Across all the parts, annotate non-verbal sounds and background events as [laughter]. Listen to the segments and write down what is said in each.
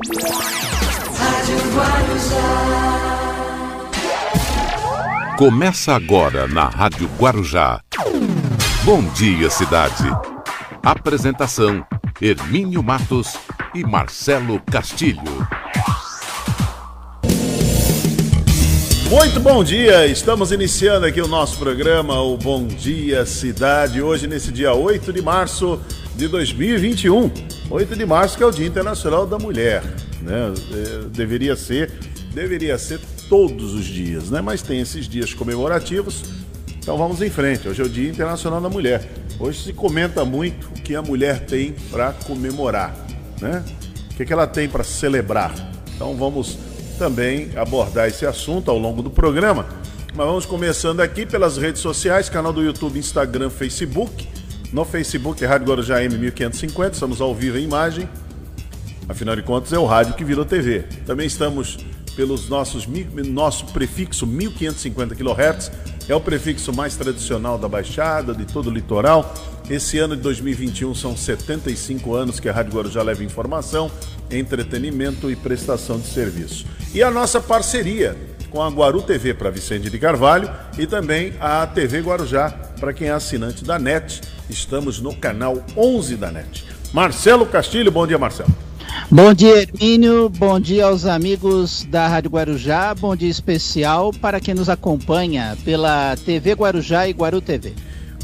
Rádio Guarujá. Começa agora na Rádio Guarujá. Bom dia, cidade. Apresentação: Hermínio Matos e Marcelo Castilho. Muito bom dia, estamos iniciando aqui o nosso programa, o Bom Dia Cidade, hoje nesse dia 8 de março de 2021. 8 de março que é o Dia Internacional da Mulher, né? É, deveria ser, deveria ser todos os dias, né? Mas tem esses dias comemorativos, então vamos em frente. Hoje é o Dia Internacional da Mulher. Hoje se comenta muito o que a mulher tem para comemorar, né? O que, que ela tem para celebrar. Então vamos também abordar esse assunto ao longo do programa. Mas vamos começando aqui pelas redes sociais, canal do YouTube, Instagram, Facebook. No Facebook Rádio Guarujá M1550, estamos ao vivo em imagem. Afinal de contas, é o rádio que virou TV. Também estamos pelos nossos nosso prefixo 1550 kHz, é o prefixo mais tradicional da Baixada, de todo o litoral. Esse ano de 2021 são 75 anos que a Rádio Guarujá leva informação, entretenimento e prestação de serviço. E a nossa parceria com a Guaru TV para Vicente de Carvalho e também a TV Guarujá para quem é assinante da NET. Estamos no canal 11 da NET. Marcelo Castilho, bom dia, Marcelo. Bom dia, Hermínio. Bom dia aos amigos da Rádio Guarujá. Bom dia especial para quem nos acompanha pela TV Guarujá e Guaru TV.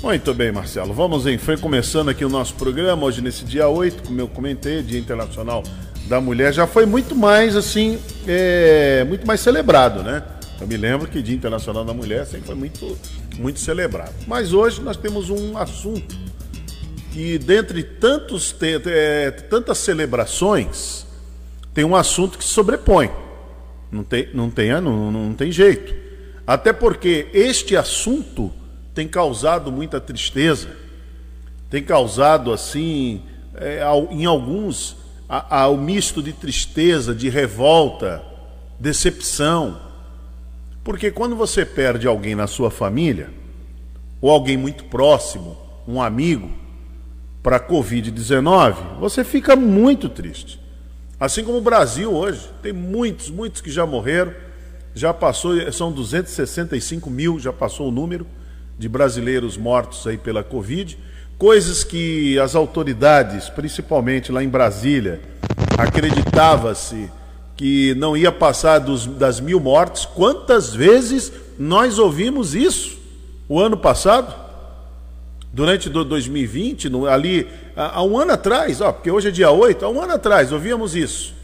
Muito bem, Marcelo. Vamos em frente, começando aqui o nosso programa, hoje nesse dia 8, como eu comentei, Dia Internacional da Mulher, já foi muito mais, assim, é, muito mais celebrado, né? Eu me lembro que Dia Internacional da Mulher sempre foi muito, muito celebrado. Mas hoje nós temos um assunto que, dentre tantos, é, tantas celebrações, tem um assunto que se sobrepõe. Não tem, não tem, não, não tem jeito. Até porque este assunto tem causado muita tristeza, tem causado assim, é, em alguns, ao misto de tristeza, de revolta, decepção. Porque quando você perde alguém na sua família, ou alguém muito próximo, um amigo, para a Covid-19, você fica muito triste. Assim como o Brasil hoje, tem muitos, muitos que já morreram, já passou, são 265 mil, já passou o número de brasileiros mortos aí pela Covid, coisas que as autoridades, principalmente lá em Brasília, acreditava-se que não ia passar dos, das mil mortes. Quantas vezes nós ouvimos isso o ano passado? Durante 2020, no, ali, há um ano atrás, ó, porque hoje é dia 8, há um ano atrás ouvíamos isso,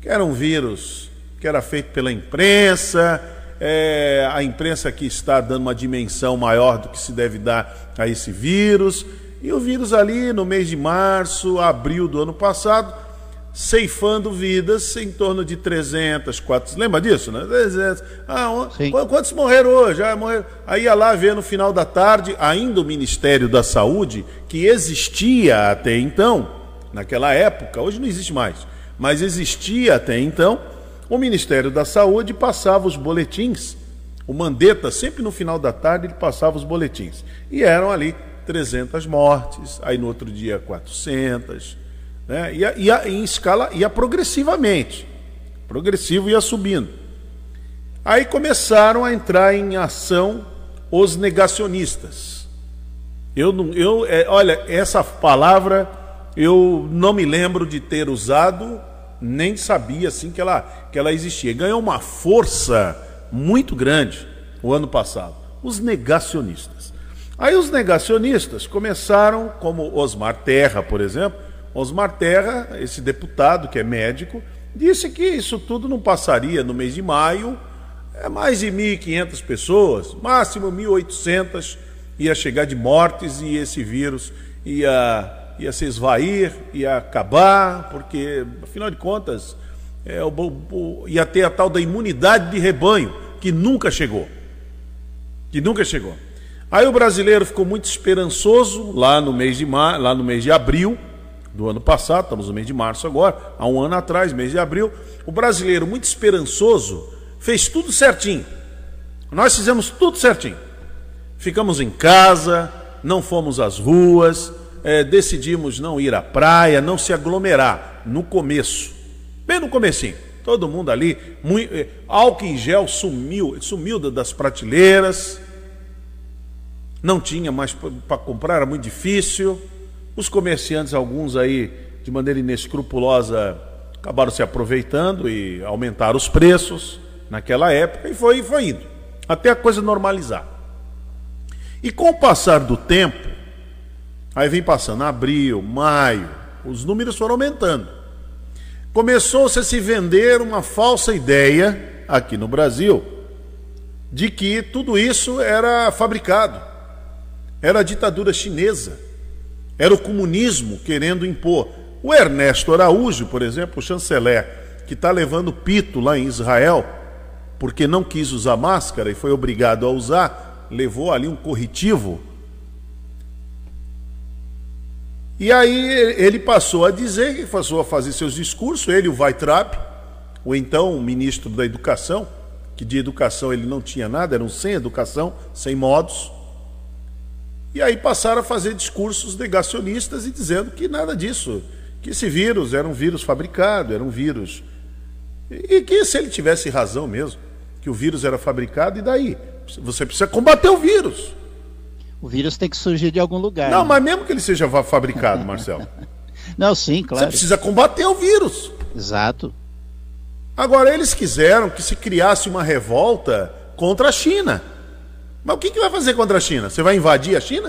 que era um vírus que era feito pela imprensa, é, a imprensa que está dando uma dimensão maior do que se deve dar a esse vírus. E o vírus ali no mês de março, abril do ano passado, ceifando vidas em torno de 300, 400. Lembra disso, né? 300. Ah, Sim. quantos morreram hoje? Ah, morreram. Aí ia lá ver no final da tarde, ainda o Ministério da Saúde, que existia até então, naquela época, hoje não existe mais, mas existia até então o Ministério da Saúde passava os boletins. O Mandetta, sempre no final da tarde, ele passava os boletins. E eram ali 300 mortes, aí no outro dia 400, né? em escala, ia progressivamente. Progressivo ia subindo. Aí começaram a entrar em ação os negacionistas. Eu, eu é, olha, essa palavra eu não me lembro de ter usado nem sabia assim que ela, que ela existia. Ganhou uma força muito grande o ano passado. Os negacionistas. Aí os negacionistas começaram, como Osmar Terra, por exemplo. Osmar Terra, esse deputado que é médico, disse que isso tudo não passaria no mês de maio. É mais de 1.500 pessoas, máximo 1.800 ia chegar de mortes e esse vírus ia ia se esvair, ia acabar, porque, afinal de contas, é, o, o, ia ter a tal da imunidade de rebanho, que nunca chegou. Que nunca chegou. Aí o brasileiro ficou muito esperançoso lá no mês de, lá no mês de abril do ano passado, estamos no mês de março agora, há um ano atrás, mês de abril, o brasileiro muito esperançoso fez tudo certinho. Nós fizemos tudo certinho. Ficamos em casa, não fomos às ruas, é, decidimos não ir à praia, não se aglomerar no começo. Bem no comecinho. Todo mundo ali, muito, eh, álcool em gel sumiu, sumiu das prateleiras. Não tinha mais para comprar, era muito difícil. Os comerciantes, alguns aí, de maneira inescrupulosa, acabaram se aproveitando e aumentaram os preços naquela época e foi, foi indo, até a coisa normalizar. E com o passar do tempo, aí vem passando abril, maio, os números foram aumentando. Começou-se a se vender uma falsa ideia aqui no Brasil de que tudo isso era fabricado, era a ditadura chinesa, era o comunismo querendo impor. O Ernesto Araújo, por exemplo, o chanceler, que está levando pito lá em Israel, porque não quis usar máscara e foi obrigado a usar, levou ali um corretivo e aí ele passou a dizer, que passou a fazer seus discursos, ele, o Weitraub, o então ministro da Educação, que de educação ele não tinha nada, era um sem educação, sem modos. E aí passaram a fazer discursos negacionistas e dizendo que nada disso, que esse vírus era um vírus fabricado, era um vírus. E que se ele tivesse razão mesmo, que o vírus era fabricado, e daí? Você precisa combater o vírus. O vírus tem que surgir de algum lugar. Não, né? mas mesmo que ele seja fabricado, Marcelo. [laughs] Não, sim, claro. Você precisa combater o vírus. Exato. Agora, eles quiseram que se criasse uma revolta contra a China. Mas o que, que vai fazer contra a China? Você vai invadir a China?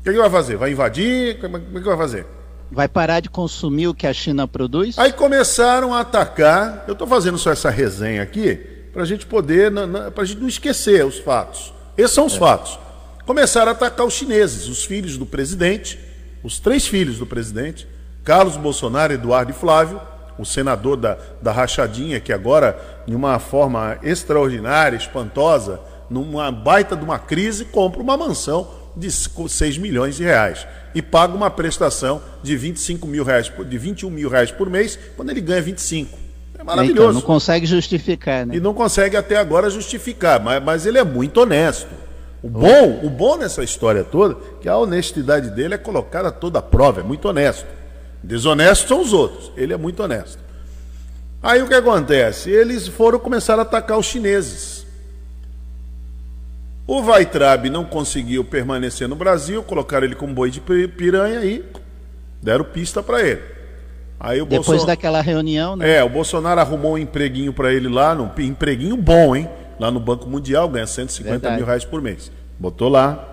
O que, que vai fazer? Vai invadir? Como é que vai fazer? Vai parar de consumir o que a China produz? Aí começaram a atacar. Eu estou fazendo só essa resenha aqui para a gente poder, para a gente não esquecer os fatos. Esses são os é. fatos começaram a atacar os chineses, os filhos do presidente, os três filhos do presidente, Carlos Bolsonaro, Eduardo e Flávio, o senador da, da rachadinha, que agora, de uma forma extraordinária, espantosa, numa baita de uma crise, compra uma mansão de 6 milhões de reais e paga uma prestação de 25 mil reais, de 21 mil reais por mês, quando ele ganha 25. É maravilhoso. Então, não consegue justificar, né? E não consegue até agora justificar, mas, mas ele é muito honesto. O bom, o bom nessa história toda, que a honestidade dele é colocada a toda a prova, é muito honesto. Desonestos são os outros, ele é muito honesto. Aí o que acontece? Eles foram começar a atacar os chineses. O Weitraub não conseguiu permanecer no Brasil, colocaram ele como boi de piranha e deram pista para ele. Aí o Depois Bolson... daquela reunião, né? É, o Bolsonaro arrumou um empreguinho para ele lá, um empreguinho bom, hein? lá no Banco Mundial, ganha 150 Verdade. mil reais por mês. Botou lá,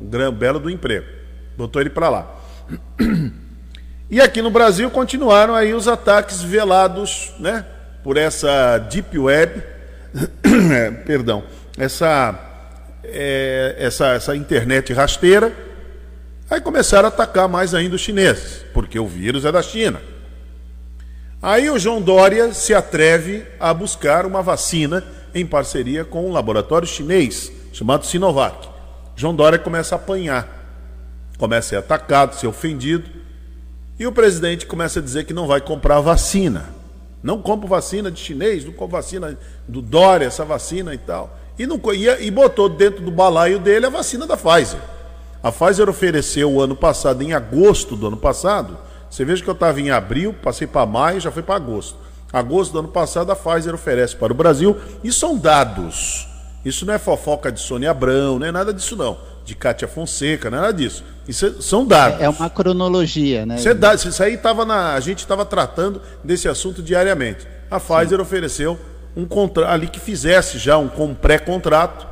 um grande, belo do emprego. Botou ele para lá. E aqui no Brasil continuaram aí os ataques velados, né? Por essa deep web, [coughs] é, perdão, essa, é, essa, essa internet rasteira. Aí começaram a atacar mais ainda os chineses, porque o vírus é da China. Aí o João Dória se atreve a buscar uma vacina em parceria com um laboratório chinês chamado Sinovac. João Dória começa a apanhar, começa a ser atacado, ser ofendido, e o presidente começa a dizer que não vai comprar vacina. Não compro vacina de chinês, não compro vacina do Dória, essa vacina e tal. E, não, e, e botou dentro do balaio dele a vacina da Pfizer. A Pfizer ofereceu o ano passado, em agosto do ano passado, você veja que eu estava em abril, passei para maio, já foi para agosto. Agosto do ano passado, a Pfizer oferece para o Brasil, e são dados. Isso não é fofoca de Sônia Abrão, não é nada disso não. De Cátia Fonseca, não é nada disso. Isso é, são dados. É uma cronologia, né? Isso, é dado, isso aí estava na. A gente estava tratando desse assunto diariamente. A Pfizer Sim. ofereceu um contrato ali que fizesse já um, um pré-contrato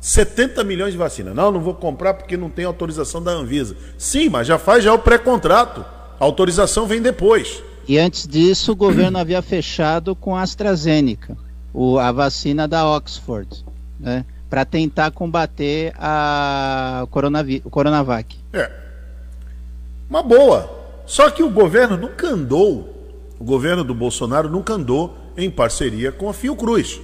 70 milhões de vacina. Não, não vou comprar porque não tem autorização da Anvisa. Sim, mas já faz já o pré-contrato. A autorização vem depois. E antes disso, o governo havia fechado com a AstraZeneca, o, a vacina da Oxford, né, para tentar combater a o Coronavac. É. Uma boa. Só que o governo nunca andou, o governo do Bolsonaro nunca andou em parceria com a Fiocruz.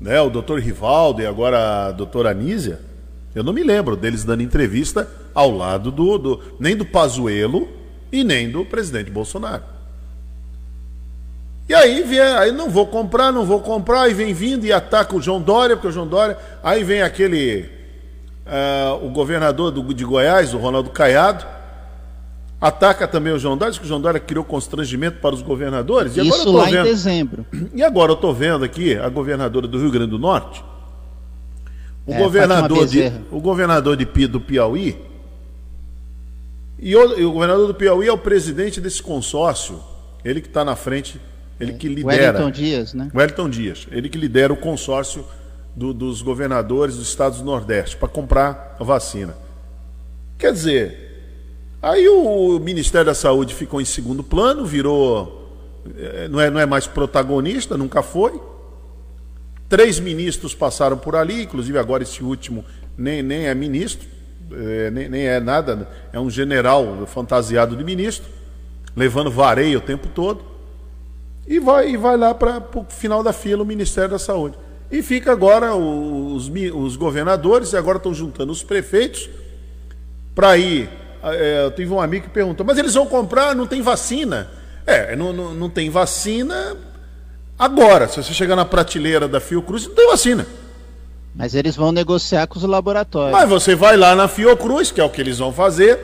Né, o doutor Rivaldo e agora a doutora Anísia, eu não me lembro deles dando entrevista ao lado do, do nem do Pazuello e nem do presidente Bolsonaro. E aí vem, aí não vou comprar, não vou comprar, e vem vindo e ataca o João Dória, porque o João Dória. Aí vem aquele. Uh, o governador do, de Goiás, o Ronaldo Caiado. Ataca também o João Dória, diz que o João Dória criou constrangimento para os governadores. E agora Isso eu tô lá vendo... em dezembro. [clears throat] E agora eu estou vendo aqui a governadora do Rio Grande do Norte, o É, governador de, o governador de do Piauí, e o, e o governador do Piauí é o presidente desse consórcio, ele que está na frente, ele que lidera. Wellington Dias, né? Wellington Dias, ele que lidera o consórcio do- dos governadores dos estados do Nordeste para comprar a vacina. Quer dizer, aí o Ministério da Saúde ficou em segundo plano, virou. eh, Não é, não é mais protagonista, nunca foi. Três ministros passaram por ali, inclusive agora esse último nem, nem é ministro, eh, nem, nem é nada, é um general fantasiado de ministro, levando vareio o tempo todo e vai, e vai lá para o final da fila o Ministério da Saúde. E fica agora os, os governadores, e agora estão juntando os prefeitos para ir. É, eu tive um amigo que perguntou, mas eles vão comprar, não tem vacina. É, não, não, não tem vacina agora. Se você chegar na prateleira da Fiocruz, não tem vacina. Mas eles vão negociar com os laboratórios. Mas você vai lá na Fiocruz, que é o que eles vão fazer.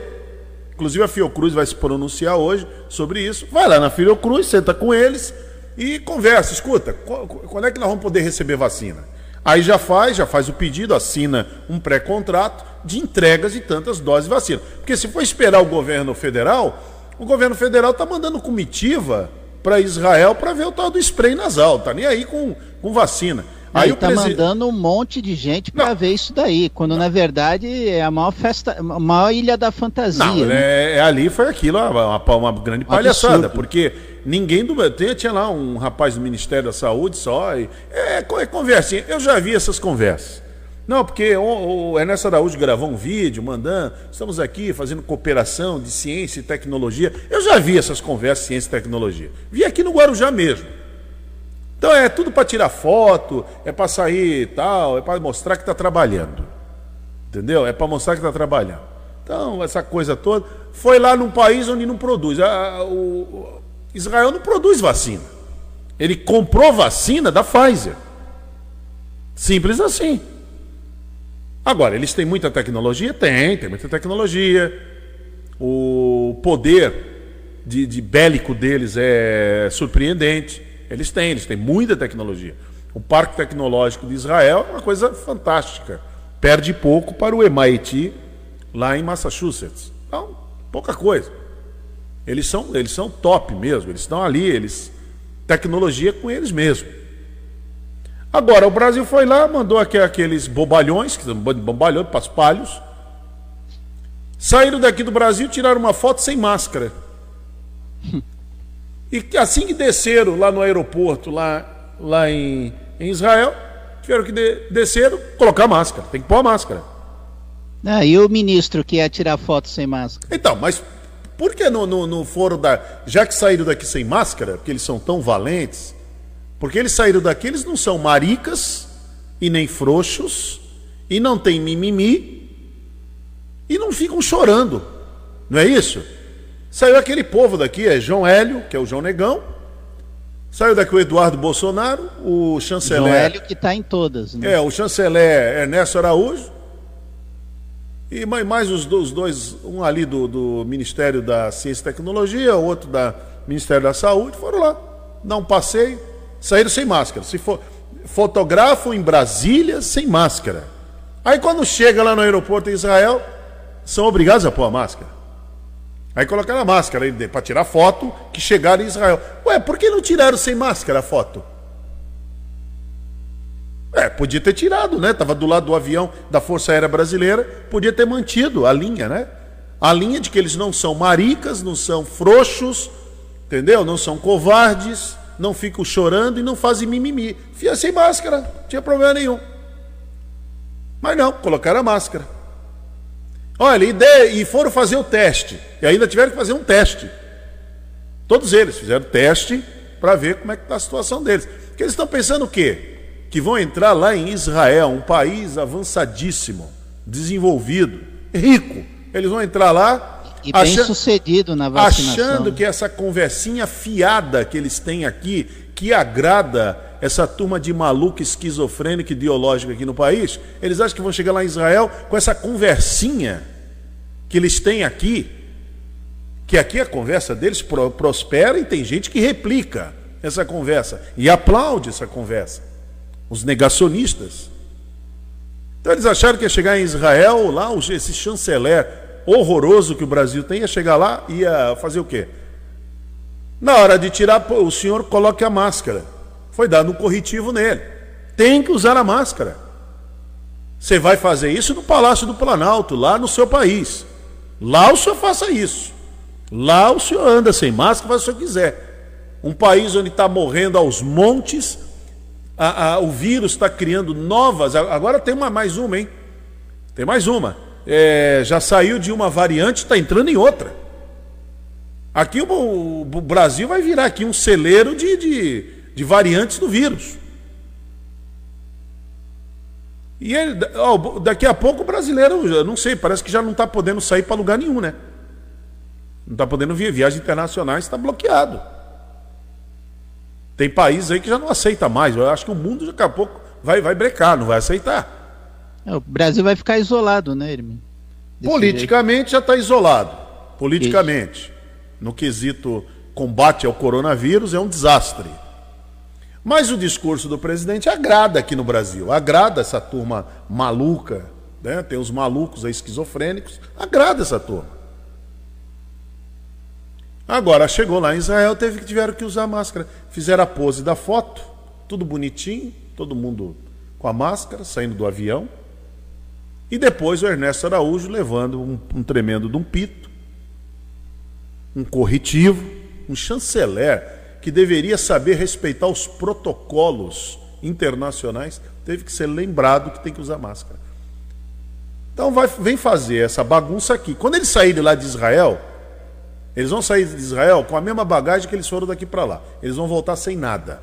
Inclusive a Fiocruz vai se pronunciar hoje sobre isso. Vai lá na Fiocruz, senta com eles e conversa. Escuta, qu- qu- quando é que nós vamos poder receber vacina? Aí já faz, já faz o pedido, assina um pré-contrato de entregas de tantas doses de vacina. Porque se for esperar o governo federal, o governo federal está mandando comitiva para Israel para ver o tal do spray nasal. Tá nem aí com, com vacina. Aí o tá presi- mandando um monte de gente Não. ver isso daí, quando na verdade é a maior festa, a maior ilha da fantasia. Não, né? é, é ali foi aquilo, uma, uma- uma grande palhaçada, absurdo. porque ninguém do. Tinha, tinha lá um rapaz do Ministério da Saúde só. E, é, é conversinha. Eu já vi essas conversas. Não, porque o, o Ernesto Araújo gravou um vídeo mandando, estamos aqui fazendo cooperação de ciência e tecnologia. Eu já vi essas conversas ciência e tecnologia. Vi aqui no Guarujá mesmo. Então é tudo para tirar foto, é para sair e tal, é para mostrar que está trabalhando. Entendeu? É para mostrar que está trabalhando. Então, essa coisa toda. Foi lá num país onde não produz. A- Israel não produz vacina. Ele comprou vacina da Pfizer. Simples assim. Agora, eles têm muita tecnologia? Tem, tem muita tecnologia. O poder de, de bélico deles é surpreendente. Eles têm, eles têm muita tecnologia. O parque tecnológico de Israel é uma coisa fantástica. Perde pouco para o MIT lá em Massachusetts. Então, pouca coisa. Eles são, eles são top mesmo, eles estão ali, eles tecnologia com eles mesmo. Agora, o Brasil foi lá, mandou aqueles bobalhões, que são bobalhões, paspalhos, saíram daqui do Brasil, tiraram uma foto sem máscara. [laughs] E assim que desceram lá no aeroporto, lá, lá em, em Israel, tiveram que de, desceram, colocar máscara. Tem que pôr a máscara. Ah, e o ministro que ia tirar foto sem máscara? Então, mas por que não, não, não foram da. Já que saíram daqui sem máscara, porque eles são tão valentes, porque eles saíram daqui, eles não são maricas e nem frouxos, e não tem mimimi, e não ficam chorando. Não é isso? Saiu aquele povo daqui, é João Hélio, que é o João Negão. Saiu daqui o Eduardo Bolsonaro, o chanceler. João Hélio que tá em todas, né? É, o chanceler Ernesto Araújo. E mais, os, do- dois, um ali do, do Ministério da Ciência e Tecnologia, o outro da Ministério da Saúde, foram lá dar um passeio, saíram sem máscara. Se for, fotografam em Brasília sem máscara. Aí quando chega lá no aeroporto em Israel, são obrigados a pôr a máscara. Aí colocaram a máscara para tirar foto que chegaram em Israel. Ué, por que não tiraram sem máscara a foto? É, podia ter tirado, né? Tava do lado do avião da Força Aérea Brasileira, podia ter mantido a linha, né? A linha de que eles não são maricas, não são frouxos, entendeu? Não são covardes, não ficam chorando e não fazem mimimi. Fia sem máscara, não tinha problema nenhum. Mas não, colocaram a máscara. Olha, e, de- e foram fazer o teste. E ainda tiveram que fazer um teste. Todos eles fizeram teste para ver como é que está a situação deles. Porque eles estão pensando o quê? Que vão entrar lá em Israel, um país avançadíssimo, desenvolvido, rico. Eles vão entrar lá E bem acha- sucedido na vacinação. achando que essa conversinha fiada que eles têm aqui, que agrada essa turma de maluco esquizofrênico ideológico aqui no país, eles acham que vão chegar lá em Israel com essa conversinha que eles têm aqui, Que aqui a conversa deles pro, prospera e tem gente que replica essa conversa e aplaude essa conversa. Os negacionistas. Então eles acharam que ia chegar em Israel, lá esse chanceler horroroso que o Brasil tem, ia chegar lá e ia fazer o quê? Na hora de tirar, o senhor coloque a máscara. Foi dado um corretivo nele. Tem que usar a máscara. Você vai fazer isso no Palácio do Planalto, lá no seu país. Lá o senhor faça isso. Lá o senhor anda sem máscara, faz o que o senhor quiser. Um país onde está morrendo aos montes, a, a, o vírus está criando novas. Agora tem uma, mais uma, hein? Tem mais uma. É, já saiu de uma variante, está entrando em outra. Aqui o, o, Brasil vai virar aqui um celeiro de, de, de variantes do vírus. E ele, ó, daqui a pouco o brasileiro, eu não sei, parece que já não está podendo sair para lugar nenhum, né? Não está podendo vir, viagens internacionais está bloqueado. Tem países aí que já não aceita mais. Eu acho que o mundo daqui a pouco vai, vai brecar, não vai aceitar. É, o Brasil vai ficar isolado, né, Irmão? Politicamente jeito. já está isolado. Politicamente. No quesito combate ao coronavírus, é um desastre. Mas o discurso do presidente agrada aqui no Brasil, agrada essa turma maluca, né? tem os malucos aí esquizofrênicos, agrada essa turma. Agora chegou lá em Israel, teve tiveram que usar máscara. Fizeram a pose da foto, tudo bonitinho, todo mundo com a máscara, saindo do avião. E depois o Ernesto Araújo levando um, um tremendo de um pito, um corretivo, um chanceler que deveria saber respeitar os protocolos internacionais, teve que ser lembrado que tem que usar máscara. Então vai, vem fazer essa bagunça aqui. Quando eles saírem lá de Israel, eles vão sair de Israel com a mesma bagagem que eles foram daqui para lá. Eles vão voltar sem nada.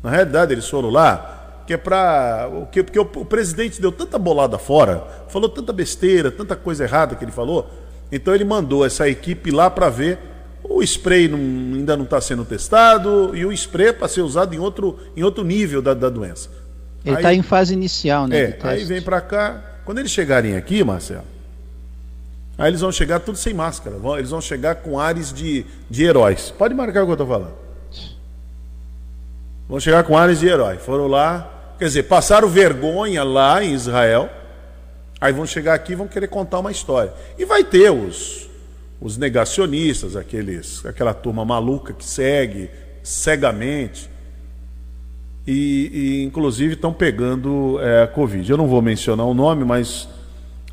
Na realidade, eles foram lá que é para porque o, o presidente deu tanta bolada fora, falou tanta besteira, tanta coisa errada que ele falou. Então ele mandou essa equipe lá para ver o spray não, ainda não está sendo testado e o spray é para ser usado em outro, em outro nível da, da doença. Ele está em fase inicial, né? É, aí vem para cá. Quando eles chegarem aqui, Marcelo, aí eles vão chegar tudo sem máscara. Vão, eles vão chegar com ares de, de heróis. Pode marcar o que eu estou falando. Vão chegar com ares de herói. Foram lá, quer dizer, passaram vergonha lá em Israel. Aí vão chegar aqui e vão querer contar uma história. E vai ter os, os negacionistas, aqueles, aquela turma maluca que segue cegamente. E, e inclusive estão pegando é, a Covid. Eu não vou mencionar o nome, mas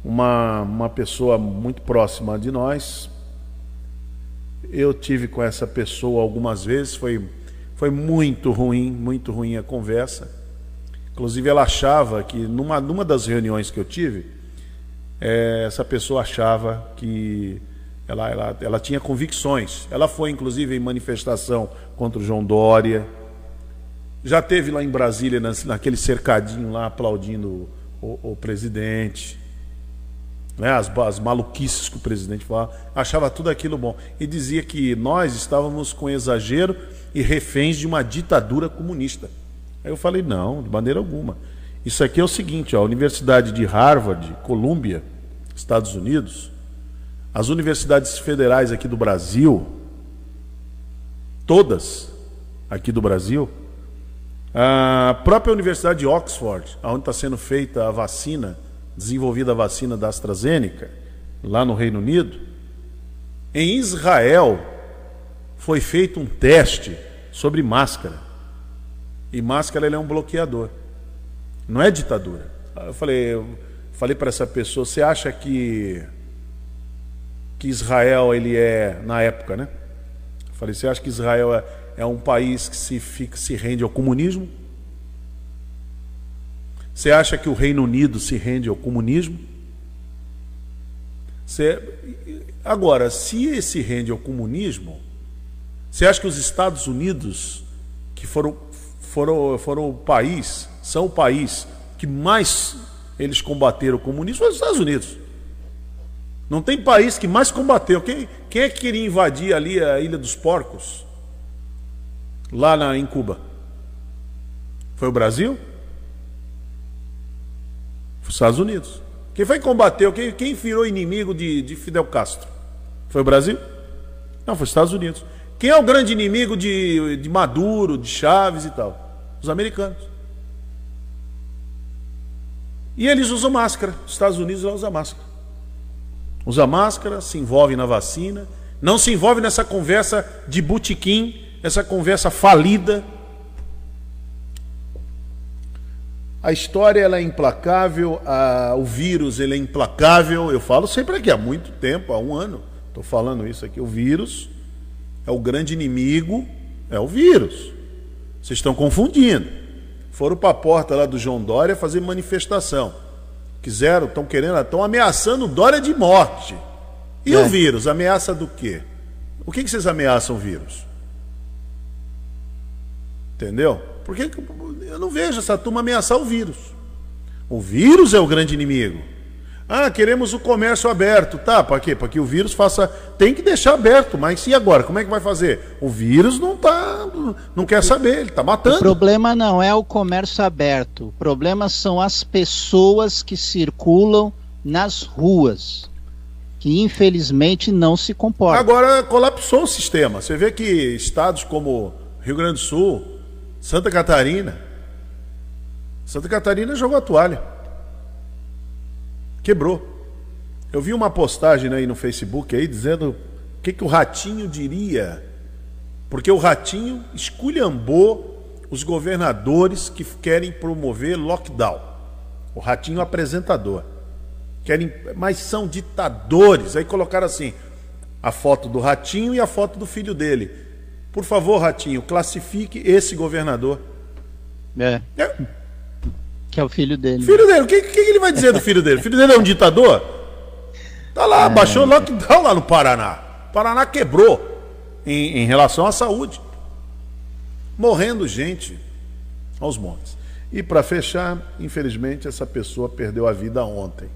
uma, uma pessoa muito próxima de nós. Eu tive com essa pessoa algumas vezes, foi, foi muito ruim, muito ruim a conversa. Inclusive, ela achava que, numa, numa das reuniões que eu tive, é, essa pessoa achava que ela, ela, ela tinha convicções. Ela foi, inclusive, em manifestação contra o João Dória. Já teve lá em Brasília, naquele cercadinho lá, aplaudindo o, o presidente. Né, as, as maluquices que o presidente falava. Achava tudo aquilo bom. E dizia que nós estávamos com exagero e reféns de uma ditadura comunista. Aí eu falei, não, de maneira alguma. Isso aqui é o seguinte, ó, a Universidade de Harvard, Colômbia, Estados Unidos, as universidades federais aqui do Brasil, todas aqui do Brasil, a própria Universidade de Oxford, onde está sendo feita a vacina, desenvolvida a vacina da AstraZeneca, lá no Reino Unido, em Israel foi feito um teste sobre máscara. E máscara é um bloqueador. Não é ditadura. Eu falei, eu falei para essa pessoa, você acha que que Israel ele é na época, né? Eu falei, você acha que Israel é, é um país que se, fica, se rende ao comunismo? Você acha que o Reino Unido se rende ao comunismo? Você... Agora, se esse rende ao comunismo, você acha que os Estados Unidos, que foram, foram, foram o país, são o país que mais eles combateram o comunismo, os Estados Unidos. Não tem país que mais combateu. Quem, quem é que queria invadir ali a Ilha dos Porcos? Lá na, em Cuba? Foi o Brasil? Os Estados Unidos. Quem foi que combateu? Quem, quem virou inimigo de, de Fidel Castro? Foi o Brasil? Não, foi os Estados Unidos. Quem é o grande inimigo de, de Maduro, de Chaves e tal? Os americanos. E eles usam máscara. Os Estados Unidos usam máscara. Usa máscara, se envolve na vacina, não se envolve nessa conversa de butiquim, essa conversa falida. A história ela é implacável, a, o vírus ele é implacável. Eu falo sempre aqui há muito tempo, há um ano, estou falando isso aqui. O vírus é o grande inimigo, é o vírus. Vocês estão confundindo. Foram para a porta lá do João Dória fazer manifestação. Quiseram, estão querendo, estão ameaçando Dória de morte. E é. o vírus? Ameaça do quê? O que, que vocês ameaçam o vírus? Entendeu? Porque eu não vejo essa turma ameaçar o vírus. O vírus é o grande inimigo. Ah, queremos o comércio aberto. Tá, para quê? Para que o vírus faça. Tem que deixar aberto, mas e agora? Como é que vai fazer? O vírus não tá. não quer saber, ele está matando. O problema não é o comércio aberto. O problema são as pessoas que circulam nas ruas. Que infelizmente não se comportam. Agora colapsou o sistema. Você vê que estados como Rio Grande do Sul, Santa Catarina. Santa Catarina jogou a toalha. Quebrou. Eu vi uma postagem aí no Facebook aí dizendo o que, que o Ratinho diria. Porque o Ratinho esculhambou os governadores que querem promover lockdown. O Ratinho apresentador. Querem, mas são ditadores. Aí colocaram assim: a foto do Ratinho e a foto do filho dele. Por favor, Ratinho, classifique esse governador. É. é que é o filho dele. Filho dele, o que, que, ele vai dizer do filho dele? O filho dele é um ditador? Tá lá, é... baixou lockdown lá no Paraná. O Paraná quebrou em, em relação à saúde. Morrendo gente aos montes. E para fechar, infelizmente, essa pessoa perdeu a vida ontem.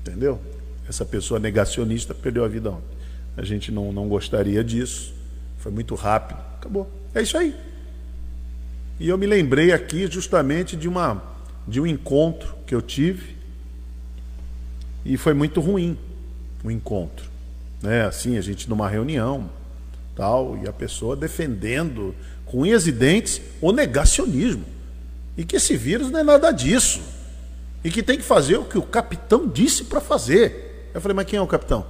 Entendeu? Essa pessoa negacionista perdeu a vida ontem. A gente não, não gostaria disso. Foi muito rápido. Acabou. É isso aí. E eu me lembrei aqui justamente de, uma, de um encontro que eu tive e foi muito ruim o encontro. Né? Assim, a gente numa reunião tal, e a pessoa defendendo com unhas e dentes o negacionismo. E que esse vírus não é nada disso. E que tem que fazer o que o capitão disse para fazer. Eu falei, mas quem é o capitão?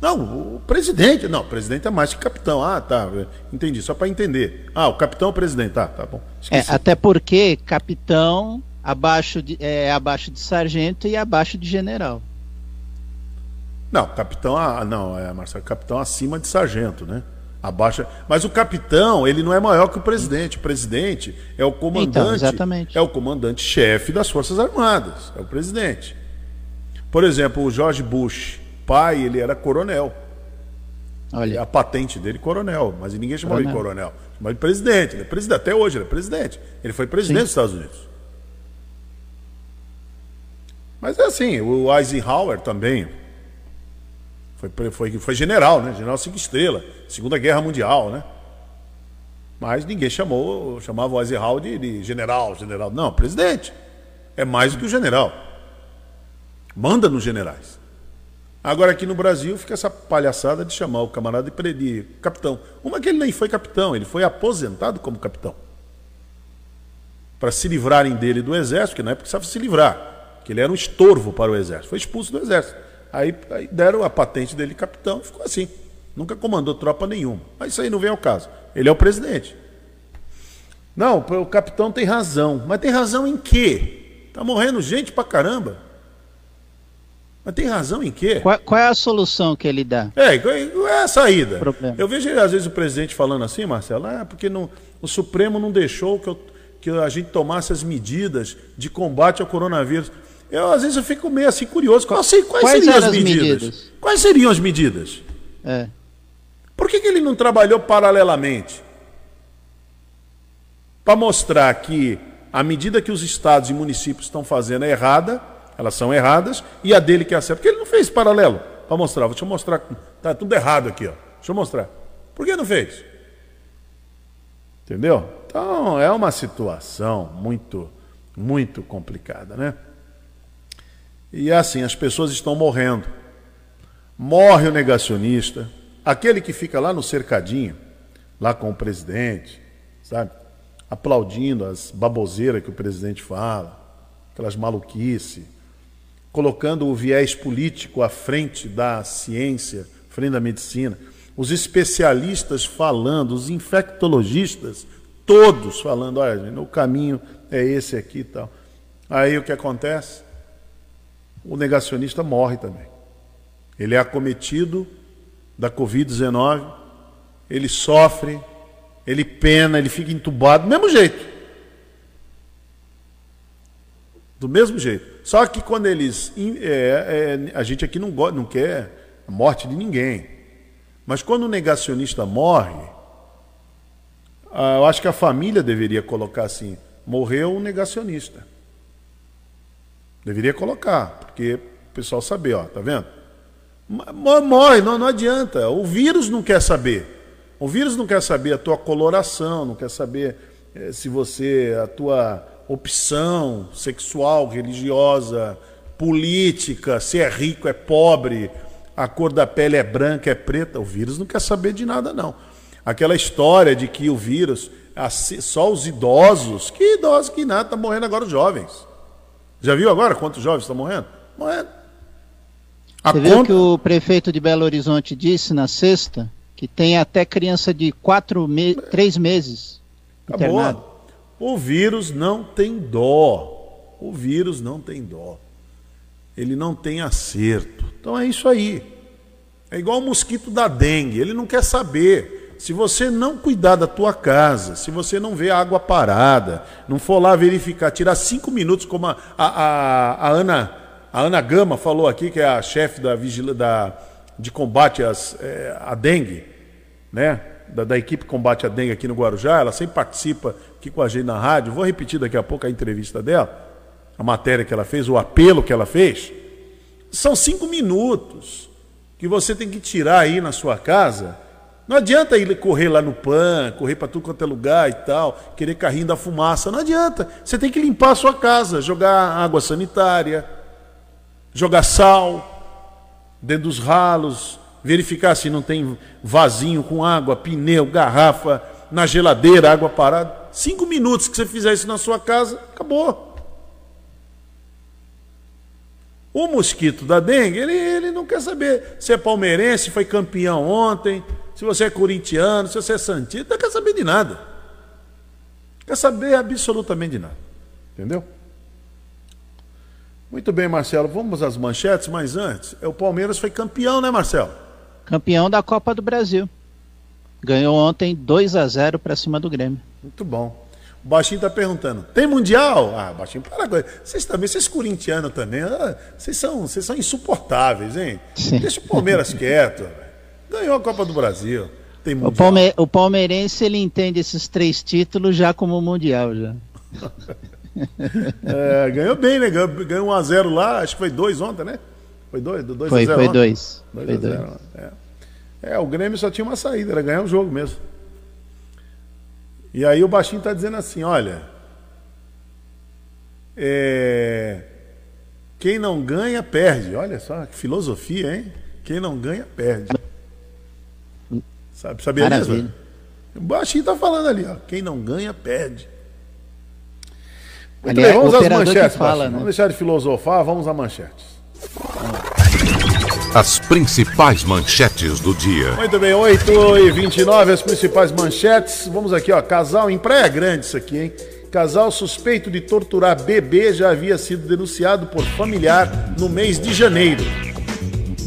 Não, o presidente. Não, o presidente é mais que capitão. Ah, tá. Entendi. Só para entender. Ah, o capitão é o presidente. Tá, tá bom. É, até porque capitão abaixo de, é abaixo de sargento e abaixo de general. Não, capitão. Ah, não, é, Marcelo, capitão acima de sargento, né? Abaixo. Mas o capitão, ele não é maior que o presidente. O presidente é o comandante. Então, exatamente. É o comandante-chefe das Forças Armadas. É o presidente. Por exemplo, o George Bush pai, ele era coronel. Olha. A patente dele, coronel. Mas ninguém chamava ele de coronel. Chamava de presidente. Ele é presidente. Até hoje ele é presidente. Ele foi presidente Sim. dos Estados Unidos. Mas é assim, o Eisenhower também. Foi, foi, foi general, né? General cinco estrelas. Segunda Guerra Mundial, né? Mas ninguém chamou, chamava o Eisenhower de, de general, general. Não, presidente. É mais do que o general. Manda nos generais. Agora aqui no Brasil fica essa palhaçada de chamar o camarada de, de capitão. Uma que ele nem foi capitão, ele foi aposentado como capitão. Para se livrarem dele do exército, que na época precisava se livrar, que ele era um estorvo para o exército. Foi expulso do exército. Aí, aí deram a patente dele de capitão, ficou assim. Nunca comandou tropa nenhuma. Mas isso aí não vem ao caso. Ele é o presidente. Não, o capitão tem razão. Mas tem razão em quê? Tá morrendo gente pra caramba. Mas tem razão em quê? Qual, qual, é a solução que ele dá? É, qual é a saída? Problema. Eu vejo às vezes o presidente falando assim, Marcelo, ah, porque não, o Supremo não deixou que, eu, que a gente tomasse as medidas de combate ao coronavírus. Eu, às vezes eu fico meio assim curioso. Quais, quais, quais seriam as medidas? medidas? Quais seriam as medidas? É. Por que, que ele não trabalhou paralelamente? Para mostrar que a medida que os estados e municípios estão fazendo é errada elas são erradas, e a dele que é certa. Porque ele não fez paralelo para mostrar. Deixa eu mostrar. Tá tudo errado aqui, ó. Deixa eu mostrar. Por que não fez? Entendeu? Então é uma situação muito, muito complicada, né? E é assim, as pessoas estão morrendo. morre o negacionista, aquele que fica lá no cercadinho, lá com o presidente, sabe? Aplaudindo as baboseiras que o presidente fala, aquelas maluquices, colocando o viés político à frente da ciência, frente da medicina, os especialistas falando, os infectologistas, todos falando, olha, gente, o caminho é esse aqui e tal. Aí o que acontece? O negacionista morre também. Ele é acometido da Covid-19, ele sofre, ele pena, ele fica entubado, do mesmo jeito. Do mesmo jeito. Só que quando eles. É, é, a gente aqui não, não quer a morte de ninguém. Mas quando o negacionista morre, eu acho que a família deveria colocar assim: morreu um negacionista. Deveria colocar, porque o pessoal saber, ó, tá vendo? Morre, não, não adianta. O vírus não quer saber. O vírus não quer saber a tua coloração, não quer saber eh, se você, a tua opção sexual, religiosa, política, se é rico, é pobre, a cor da pele é branca, é preta. O vírus não quer saber de nada, não. Aquela história de que o vírus, só os idosos, que idosos que nada, estão tá morrendo agora os jovens. Já viu agora quantos jovens estão morrendo? Morrendo. A Você conta... viu que o prefeito de Belo Horizonte disse na sexta que tem até criança de quatro me... três meses internado. O vírus não tem dó. O vírus não tem dó. Ele não tem acerto. Então é isso aí. É igual o mosquito da dengue. Ele não quer saber. Se você não cuidar da tua casa, se você não vê água parada, não for lá verificar, tirar cinco minutos, como a, a, a, a Ana a Ana Gama falou aqui, que é a chefe da, da de combate às, é, à dengue, né? Da, da, equipe combate à dengue aqui no Guarujá, ela sempre participa aqui com a gente na rádio. Vou repetir daqui a pouco a entrevista dela, a matéria que ela fez, o apelo que ela fez. São cinco minutos que você tem que tirar aí na sua casa. Não adianta ir correr lá no PAN, correr para tudo quanto é lugar e tal, querer carrinho da fumaça. Não adianta. Você tem que limpar a sua casa, jogar água sanitária, jogar sal dentro dos ralos, verificar se não tem vasinho com água, pneu, garrafa, na geladeira, água parada. Cinco minutos que você fizer isso na sua casa, acabou. O mosquito da dengue, ele, ele não quer saber se é palmeirense, foi campeão ontem, se você é corintiano, se você é santista, não quer saber de nada. Quer saber absolutamente de nada. Entendeu? Muito bem, Marcelo. Vamos às manchetes, mas antes, o Palmeiras foi campeão, né, Marcelo? Campeão da Copa do Brasil. Ganhou ontem 2 a 0 para cima do Grêmio. Muito bom. O Baixinho está perguntando: tem mundial? Ah, Baixinho, para agora. Vocês também, vocês corintianos também, ah, vocês, são, vocês são insuportáveis, hein? Sim. Deixa o Palmeiras quieto. Ganhou a Copa do Brasil. Tem mundial. O, Palme o palmeirense ele entende esses três títulos já como mundial já. [laughs] é, ganhou bem, né? Ganhou, ganhou 1x0 lá, acho que foi 2 ontem, né? Foi 2? 2 foi, foi 2. Foi 2. É. é, o Grêmio só tinha uma saída, era ganhar o jogo mesmo. E aí o baixinho está dizendo assim: olha, é, quem não ganha, perde. Olha só, que filosofia, hein? Quem não ganha, perde. Sabe, sabia Maravilha. disso? O baixinho está falando ali, ó. Quem não ganha, perde. Muito bem, vamos às manchetes. Fala, né? Vamos deixar de filosofar, vamos às manchetes. As principais manchetes do dia. Muito bem, 8 e 29 as principais manchetes. Vamos aqui, ó. Casal em Praia Grande, isso aqui, hein? Casal suspeito de torturar bebê já havia sido denunciado por familiar no mês de janeiro.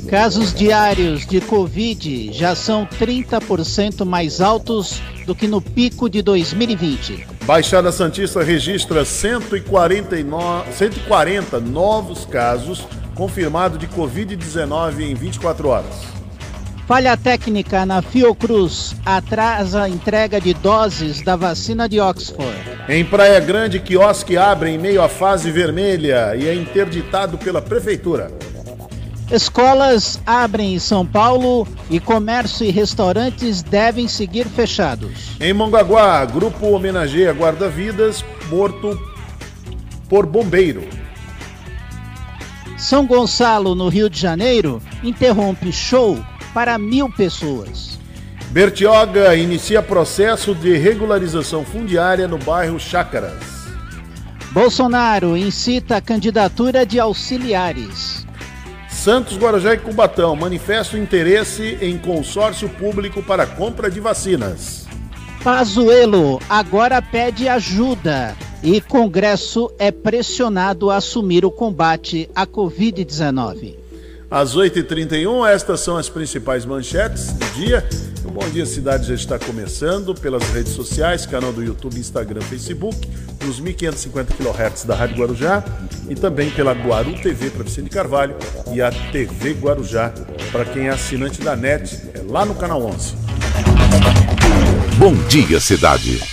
Casos diários de Covid já são 30% mais altos do que no pico de 2020. Baixada Santista registra 149, 140 novos casos confirmados de Covid-19 em 24 horas. Falha técnica na Fiocruz atrasa a entrega de doses da vacina de Oxford. Em Praia Grande, quiosque abre em meio à fase vermelha e é interditado pela prefeitura. Escolas abrem em São Paulo e comércio e restaurantes devem seguir fechados. Em Mongaguá, grupo homenageia guarda-vidas morto por bombeiro. São Gonçalo, no Rio de Janeiro, interrompe show para mil pessoas. Bertioga inicia processo de regularização fundiária no bairro Chácaras. Bolsonaro incita a candidatura de auxiliares. Santos, Guarujá e Cubatão manifestam interesse em consórcio público para compra de vacinas. Pazuello agora pede ajuda e Congresso é pressionado a assumir o combate à Covid-19. Às 8h31, estas são as principais manchetes do dia. O Bom Dia Cidade já está começando pelas redes sociais, canal do YouTube, Instagram, Facebook, nos 1550 kHz da Rádio Guarujá e também pela Guaru TV para Vicente Carvalho e a TV Guarujá para quem é assinante da NET, é lá no canal 11. Bom Dia Cidade.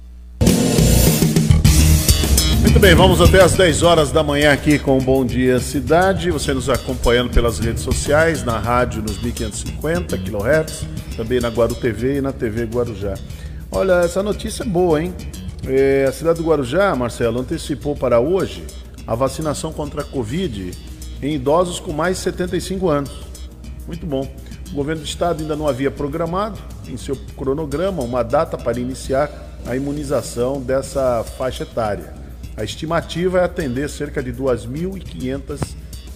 Muito bem, vamos até às 10 horas da manhã aqui com o Bom Dia Cidade. Você nos acompanhando pelas redes sociais, na rádio nos 1550 kHz, também na Guaru TV e na TV Guarujá. Olha, essa notícia é boa, hein? É, a cidade do Guarujá, Marcelo, antecipou para hoje a vacinação contra a Covid em idosos com mais de 75 anos. Muito bom. O governo do estado ainda não havia programado em seu cronograma uma data para iniciar a imunização dessa faixa etária. A estimativa é atender cerca de 2.500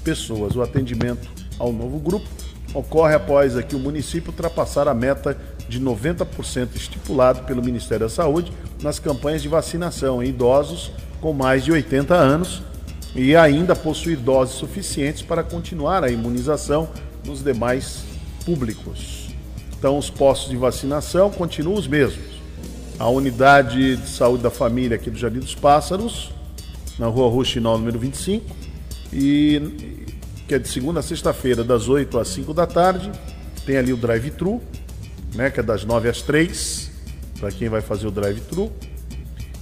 pessoas. O atendimento ao novo grupo ocorre após aqui o município ultrapassar a meta de 90% estipulado pelo Ministério da Saúde nas campanhas de vacinação em idosos com mais de 80 anos e ainda possuir doses suficientes para continuar a imunização nos demais públicos. Então, os postos de vacinação continuam os mesmos. A unidade de saúde da família aqui do Jardim dos Pássaros, na rua Ruxinol, número 25, e que é de segunda a sexta-feira, das 8 às 5 da tarde. Tem ali o drive-thru, né, que é das 9 às 3, para quem vai fazer o drive-thru.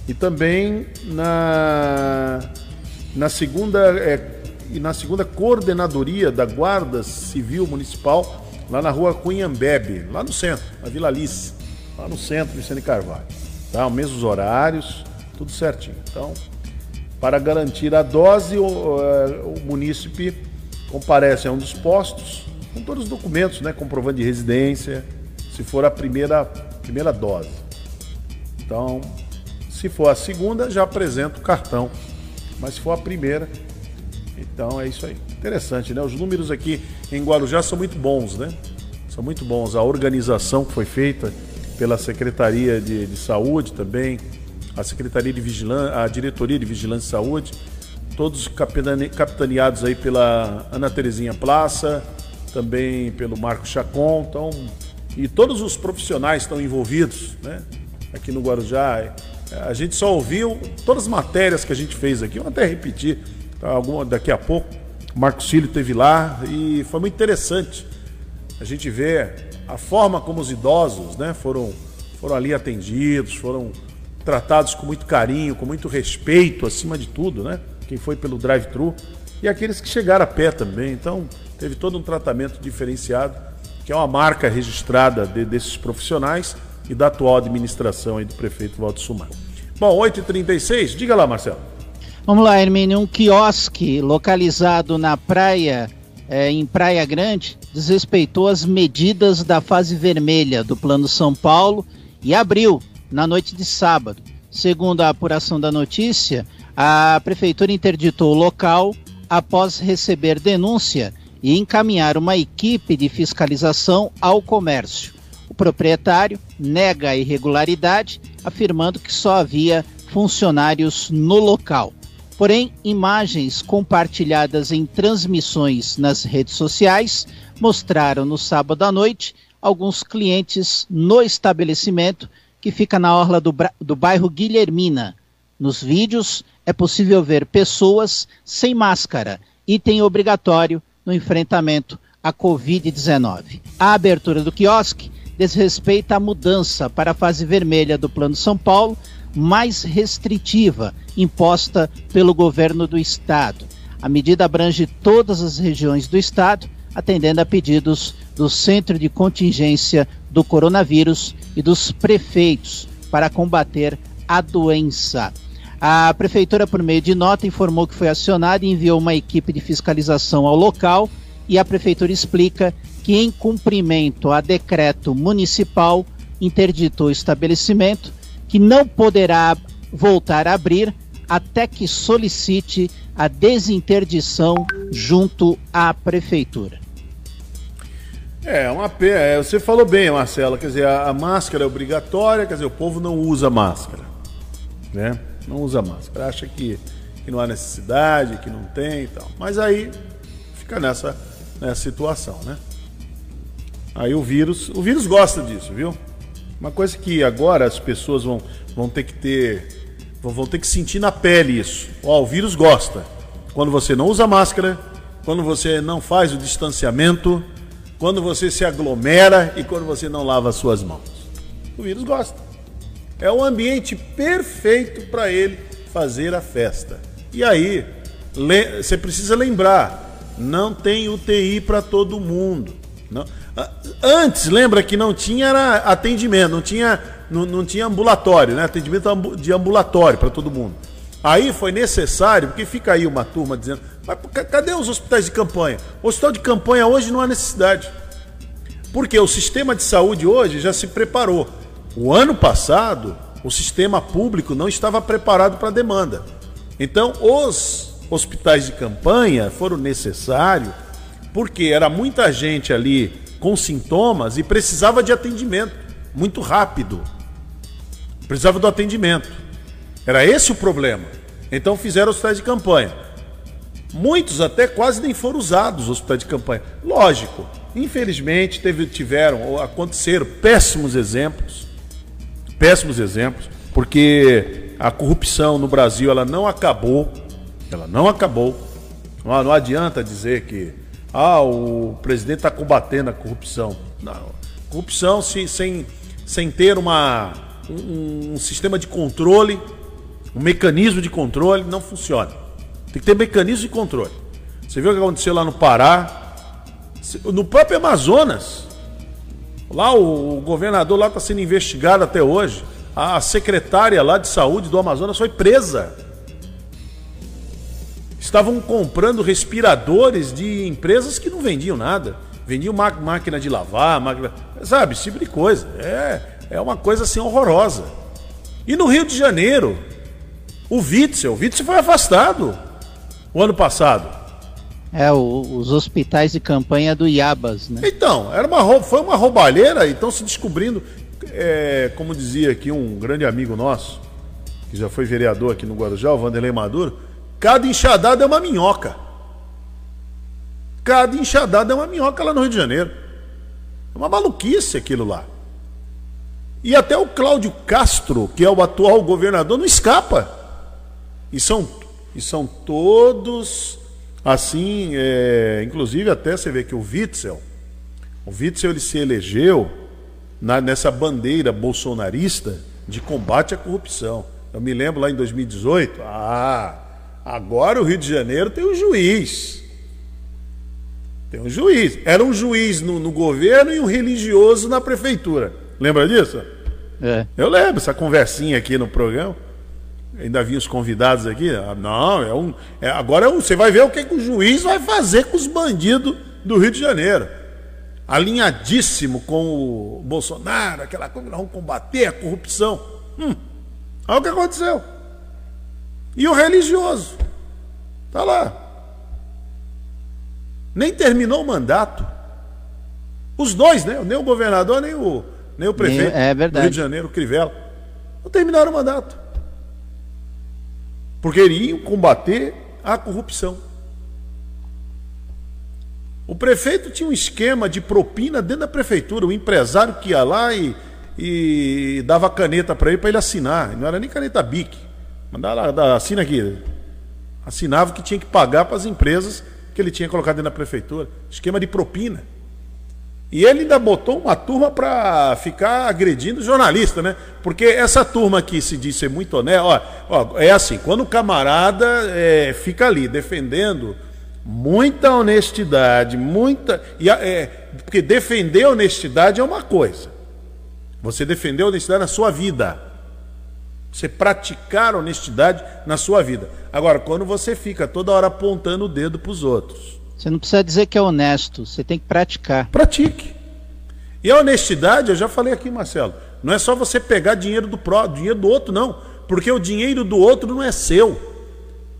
E também na, na segunda é, e na segunda coordenadoria da Guarda Civil Municipal, lá na rua Cunhambebe, lá no centro, na Vila Alice, lá no centro, Vicente Carvalho. Tá? Os mesmos horários, tudo certinho. Então, para garantir a dose, o, o munícipe comparece a um dos postos com todos os documentos, né, comprovando de residência, se for a primeira, primeira dose. Então, se for a segunda, já apresenta o cartão. Mas se for a primeira, então é isso aí. Interessante, né? Os números aqui em Guarujá são muito bons, né? São muito bons. A organização que foi feita pela Secretaria de, de Saúde também, a Secretaria de Vigilância, a Diretoria de Vigilância e Saúde, todos capitaneados aí pela Ana Terezinha Plaça, também pelo Marco Chacon, então, e todos os profissionais estão envolvidos, né? Aqui no Guarujá, a gente só ouviu todas as matérias que a gente fez aqui, vou até repetir, tá, alguma, daqui a pouco, Marcos Filho teve lá e foi muito interessante a gente ver a forma como os idosos, né, foram, foram ali atendidos, foram tratados com muito carinho, com muito respeito, acima de tudo, né? Quem foi pelo drive-thru e aqueles que chegaram a pé também. Então, teve todo um tratamento diferenciado, que é uma marca registrada de, desses profissionais e da atual administração aí do prefeito Walter Sumar. Bom, 8h36, diga lá, Marcelo. Vamos lá, Hermínio. Um quiosque localizado na praia, é, em Praia Grande, desrespeitou as medidas da fase vermelha do Plano São Paulo e abriu na noite de sábado. Segundo a apuração da notícia, a prefeitura interditou o local após receber denúncia e encaminhar uma equipe de fiscalização ao comércio. O proprietário nega a irregularidade, afirmando que só havia funcionários no local. Porém, imagens compartilhadas em transmissões nas redes sociais mostraram no sábado à noite alguns clientes no estabelecimento que fica na orla do, do bairro Guilhermina. Nos vídeos é possível ver pessoas sem máscara, item obrigatório no enfrentamento à Covid-19. A abertura do quiosque desrespeita a mudança para a fase vermelha do Plano São Paulo, mais restritiva, imposta pelo governo do estado. A medida abrange todas as regiões do estado, atendendo a pedidos do Centro de Contingência do Coronavírus e dos prefeitos para combater a doença. A prefeitura, por meio de nota, informou que foi acionada e enviou uma equipe de fiscalização ao local. E a prefeitura explica que, em cumprimento a decreto municipal, interditou o estabelecimento, que não poderá voltar a abrir até que solicite a desinterdição junto à prefeitura. É, uma pena. É, você falou bem, Marcelo. Quer dizer, a, a, máscara é obrigatória, quer dizer, o povo não usa máscara. Né? Não usa máscara. Acha que, que não há necessidade, que não tem e tal. Mas aí fica nessa, nessa situação, né? Aí o vírus. O vírus gosta disso, viu? Uma coisa que agora as pessoas vão, vão ter que ter. Vão ter que sentir na pele isso. Ó, o vírus gosta. Quando você não usa máscara, quando você não faz o distanciamento quando você se aglomera e quando você não lava as suas mãos. O vírus gosta. É o ambiente perfeito para ele fazer a festa. E aí, você precisa lembrar, não tem UTI para todo mundo. Não. Antes, lembra que não tinha atendimento, não tinha, não, não tinha ambulatório, né? Atendimento de ambulatório para todo mundo. Aí foi necessário, porque fica aí uma turma dizendo, mas cadê os hospitais de campanha? O hospital de campanha hoje não há necessidade. Porque o sistema de saúde hoje já se preparou. O ano passado, o sistema público não estava preparado para a demanda. Então, os hospitais de campanha foram necessários porque era muita gente ali com sintomas e precisava de atendimento muito rápido. Precisava do atendimento. Era esse o problema. Então fizeram hospitais de campanha. Muitos até quase nem foram usados os hospitais de campanha. Lógico, infelizmente teve, tiveram ou aconteceram péssimos exemplos, péssimos exemplos, porque a corrupção no Brasil ela não acabou, ela não acabou. Não, não adianta dizer que ah, o presidente está combatendo a corrupção. Não, corrupção se, sem, sem ter uma, um, um sistema de controle um mecanismo de controle não funciona. Tem que ter mecanismo de controle. Você viu o que aconteceu lá no Pará, no próprio Amazonas. Lá o, governador lá está sendo investigado até hoje. A secretária lá de saúde do Amazonas foi presa. Estavam comprando respiradores de empresas que não vendiam nada. Vendiam máquina de lavar, máquina. Sabe, esse tipo de coisa. É, é uma coisa assim horrorosa. E no Rio de Janeiro, o Witzel, o Witzel foi afastado o ano passado. É, o, os hospitais de campanha do Iabas, né? Então, era uma, foi uma roubalheira e estão se descobrindo, é, como dizia aqui um grande amigo nosso, que já foi vereador aqui no Guarujá, o Vanderlei Maduro, cada enxadada é uma minhoca. Cada enxadada é uma minhoca lá no Rio de Janeiro. É uma maluquice aquilo lá. E até o Cláudio Castro, que é o atual governador, não escapa. E são, e são todos assim, é, inclusive até você vê que o Witzel, o Witzel ele se elegeu na, nessa bandeira bolsonarista de combate à corrupção. Eu me lembro lá em 2018, ah, agora o Rio de Janeiro tem um juiz. Tem um juiz. Era um juiz no, no governo e um religioso na prefeitura. Lembra disso? É. Eu lembro essa conversinha aqui no programa. Ainda vi os convidados aqui. Ah, não, é um. É, agora é um, você vai ver o que, que o juiz vai fazer com os bandidos do Rio de Janeiro. Alinhadíssimo com o Bolsonaro, aquela coisa, vamos combater a corrupção. Hum, olha o que aconteceu. E o religioso? Está lá. Nem terminou o mandato. Os dois, né? Nem o governador, nem o, nem o prefeito é do Rio de Janeiro, o Crivella. Não terminaram o mandato porque iriam combater a corrupção. O prefeito tinha um esquema de propina dentro da prefeitura, o empresário que ia lá e, e dava caneta para ele para ele assinar. Não era nem caneta BIC. Mandava assina aqui. Assinava que tinha que pagar para as empresas que ele tinha colocado dentro da prefeitura. Esquema de propina. E ele ainda botou uma turma para ficar agredindo jornalista, né? Porque essa turma que se diz ser muito honesta, ó, ó, é assim, quando o camarada é, fica ali defendendo muita honestidade, muita. E, é, porque defender honestidade é uma coisa. Você defender honestidade na sua vida. Você praticar honestidade na sua vida. Agora, quando você fica toda hora apontando o dedo para os outros. Você não precisa dizer que é honesto, você tem que praticar. Pratique. E a honestidade, eu já falei aqui, Marcelo, não é só você pegar dinheiro do, pró, dinheiro do outro, não. Porque o dinheiro do outro não é seu.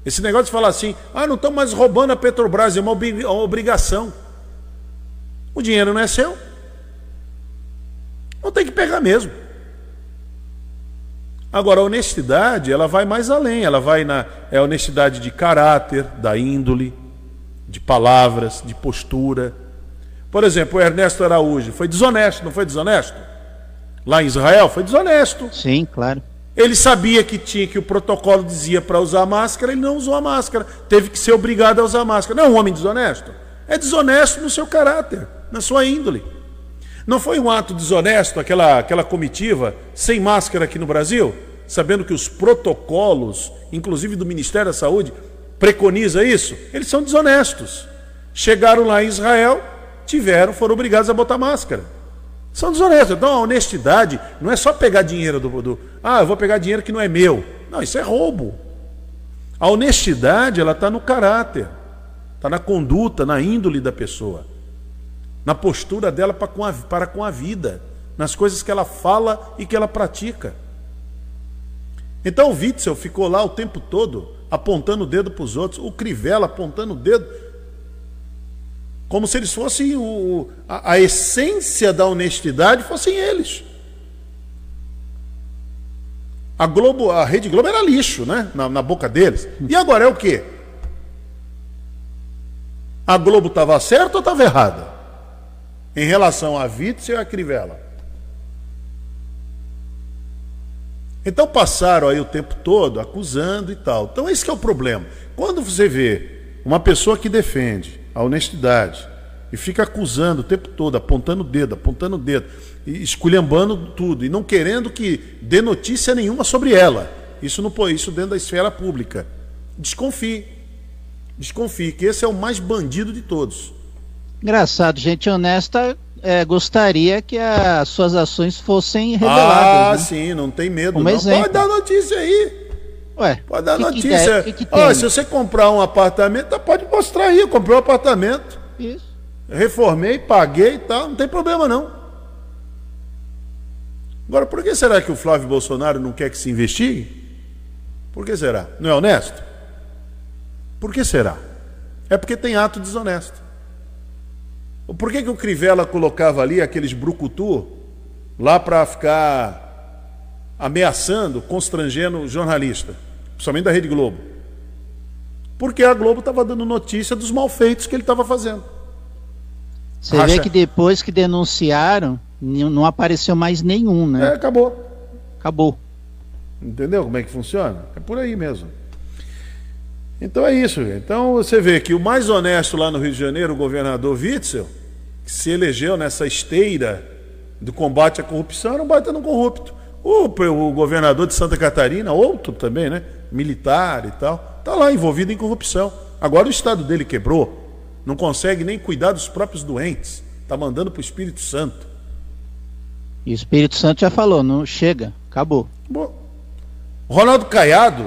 Esse negócio de falar assim, ah, não estamos mais roubando a Petrobras, é uma obrigação. O dinheiro não é seu. Não tem que pegar mesmo. Agora, a honestidade, ela vai mais além, ela vai na é honestidade de caráter, da índole, de palavras, de postura. Por exemplo, o Ernesto Araújo foi desonesto, não foi desonesto? Lá em Israel foi desonesto. Sim, claro. Ele sabia que tinha que o protocolo dizia para usar máscara, ele não usou a máscara. Teve que ser obrigado a usar máscara. Não é um homem desonesto. É desonesto no seu caráter, na sua índole. Não foi um ato desonesto aquela, aquela comitiva sem máscara aqui no Brasil, sabendo que os protocolos, inclusive do Ministério da Saúde, preconiza isso? Eles são desonestos. Chegaram lá em Israel, tiveram, foram obrigados a botar máscara. São desonestos. Então a honestidade não é só pegar dinheiro do, do. Ah, eu vou pegar dinheiro que não é meu. Não, isso é roubo. A honestidade, ela está no caráter, está na conduta, na índole da pessoa, na postura dela para com, a, para com a vida, nas coisas que ela fala e que ela pratica. Então o Witzel ficou lá o tempo todo apontando o dedo para os outros, o Crivella apontando o dedo como se eles fossem o, a, a essência da honestidade fossem eles. A Globo, a Rede Globo era lixo, né? Na, na boca deles. E agora é o quê? A Globo estava certa ou estava errada? Em relação a Witzel e a Crivella. Então passaram aí o tempo todo acusando e tal. Então esse é o problema. Quando você vê uma pessoa que defende a honestidade e fica acusando o tempo todo, apontando o dedo, apontando o dedo, e esculhambando tudo e não querendo que dê notícia nenhuma sobre ela. Isso não põe isso dentro da esfera pública. Desconfie. Desconfie que esse é o mais bandido de todos. Engraçado, gente honesta é, gostaria que as suas ações fossem reveladas. Ah, né? sim, não tem medo. não. Pode dar notícia aí. Ué, pode dar que notícia. Que que oh, se você comprar um apartamento, pode mostrar aí. Eu comprei um apartamento. Isso. Reformei, paguei e tal. Não tem problema não. Agora, por que será que o Flávio Bolsonaro não quer que se investigue? Por que será? Não é honesto? Por que será? É porque tem ato desonesto. Por que, que o Crivella colocava ali aqueles brucutu lá para ficar ameaçando, constrangendo o jornalista, principalmente da Rede Globo. Porque a Globo estava dando notícia dos malfeitos que ele estava fazendo. Você Racha. vê que depois que denunciaram, não apareceu mais nenhum, né? É, acabou. Acabou. Entendeu como é que funciona? É por aí mesmo. Então é isso. Então você vê que o mais honesto lá no Rio de Janeiro, o governador Witzel, que se elegeu nessa esteira do combate à corrupção, era um baita no corrupto. O, o governador de Santa Catarina, outro também, né? Militar e tal, está lá envolvido em corrupção. Agora o estado dele quebrou, não consegue nem cuidar dos próprios doentes, está mandando para o Espírito Santo. E o Espírito Santo já falou, não chega, acabou. Bom, Ronaldo Caiado,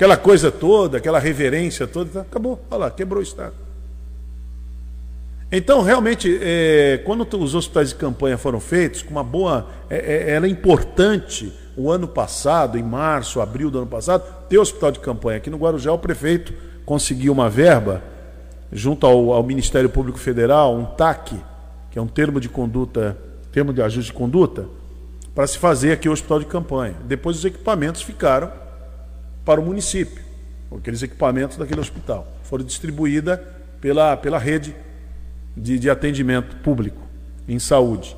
aquela coisa toda, aquela reverência toda, tá, acabou, olha lá, quebrou o estado. Então, realmente, é, quando os hospitais de campanha foram feitos, com uma boa. É, é, era importante o ano passado, em março, abril do ano passado, ter hospital de campanha. Aqui no Guarujá, o prefeito conseguiu uma verba, junto ao, ao Ministério Público Federal, um TAC, que é um termo de conduta, termo de ajuste de conduta, para se fazer aqui o hospital de campanha. Depois os equipamentos ficaram para o município, aqueles equipamentos daquele hospital. Foram distribuídos pela, pela rede de, de atendimento público em saúde.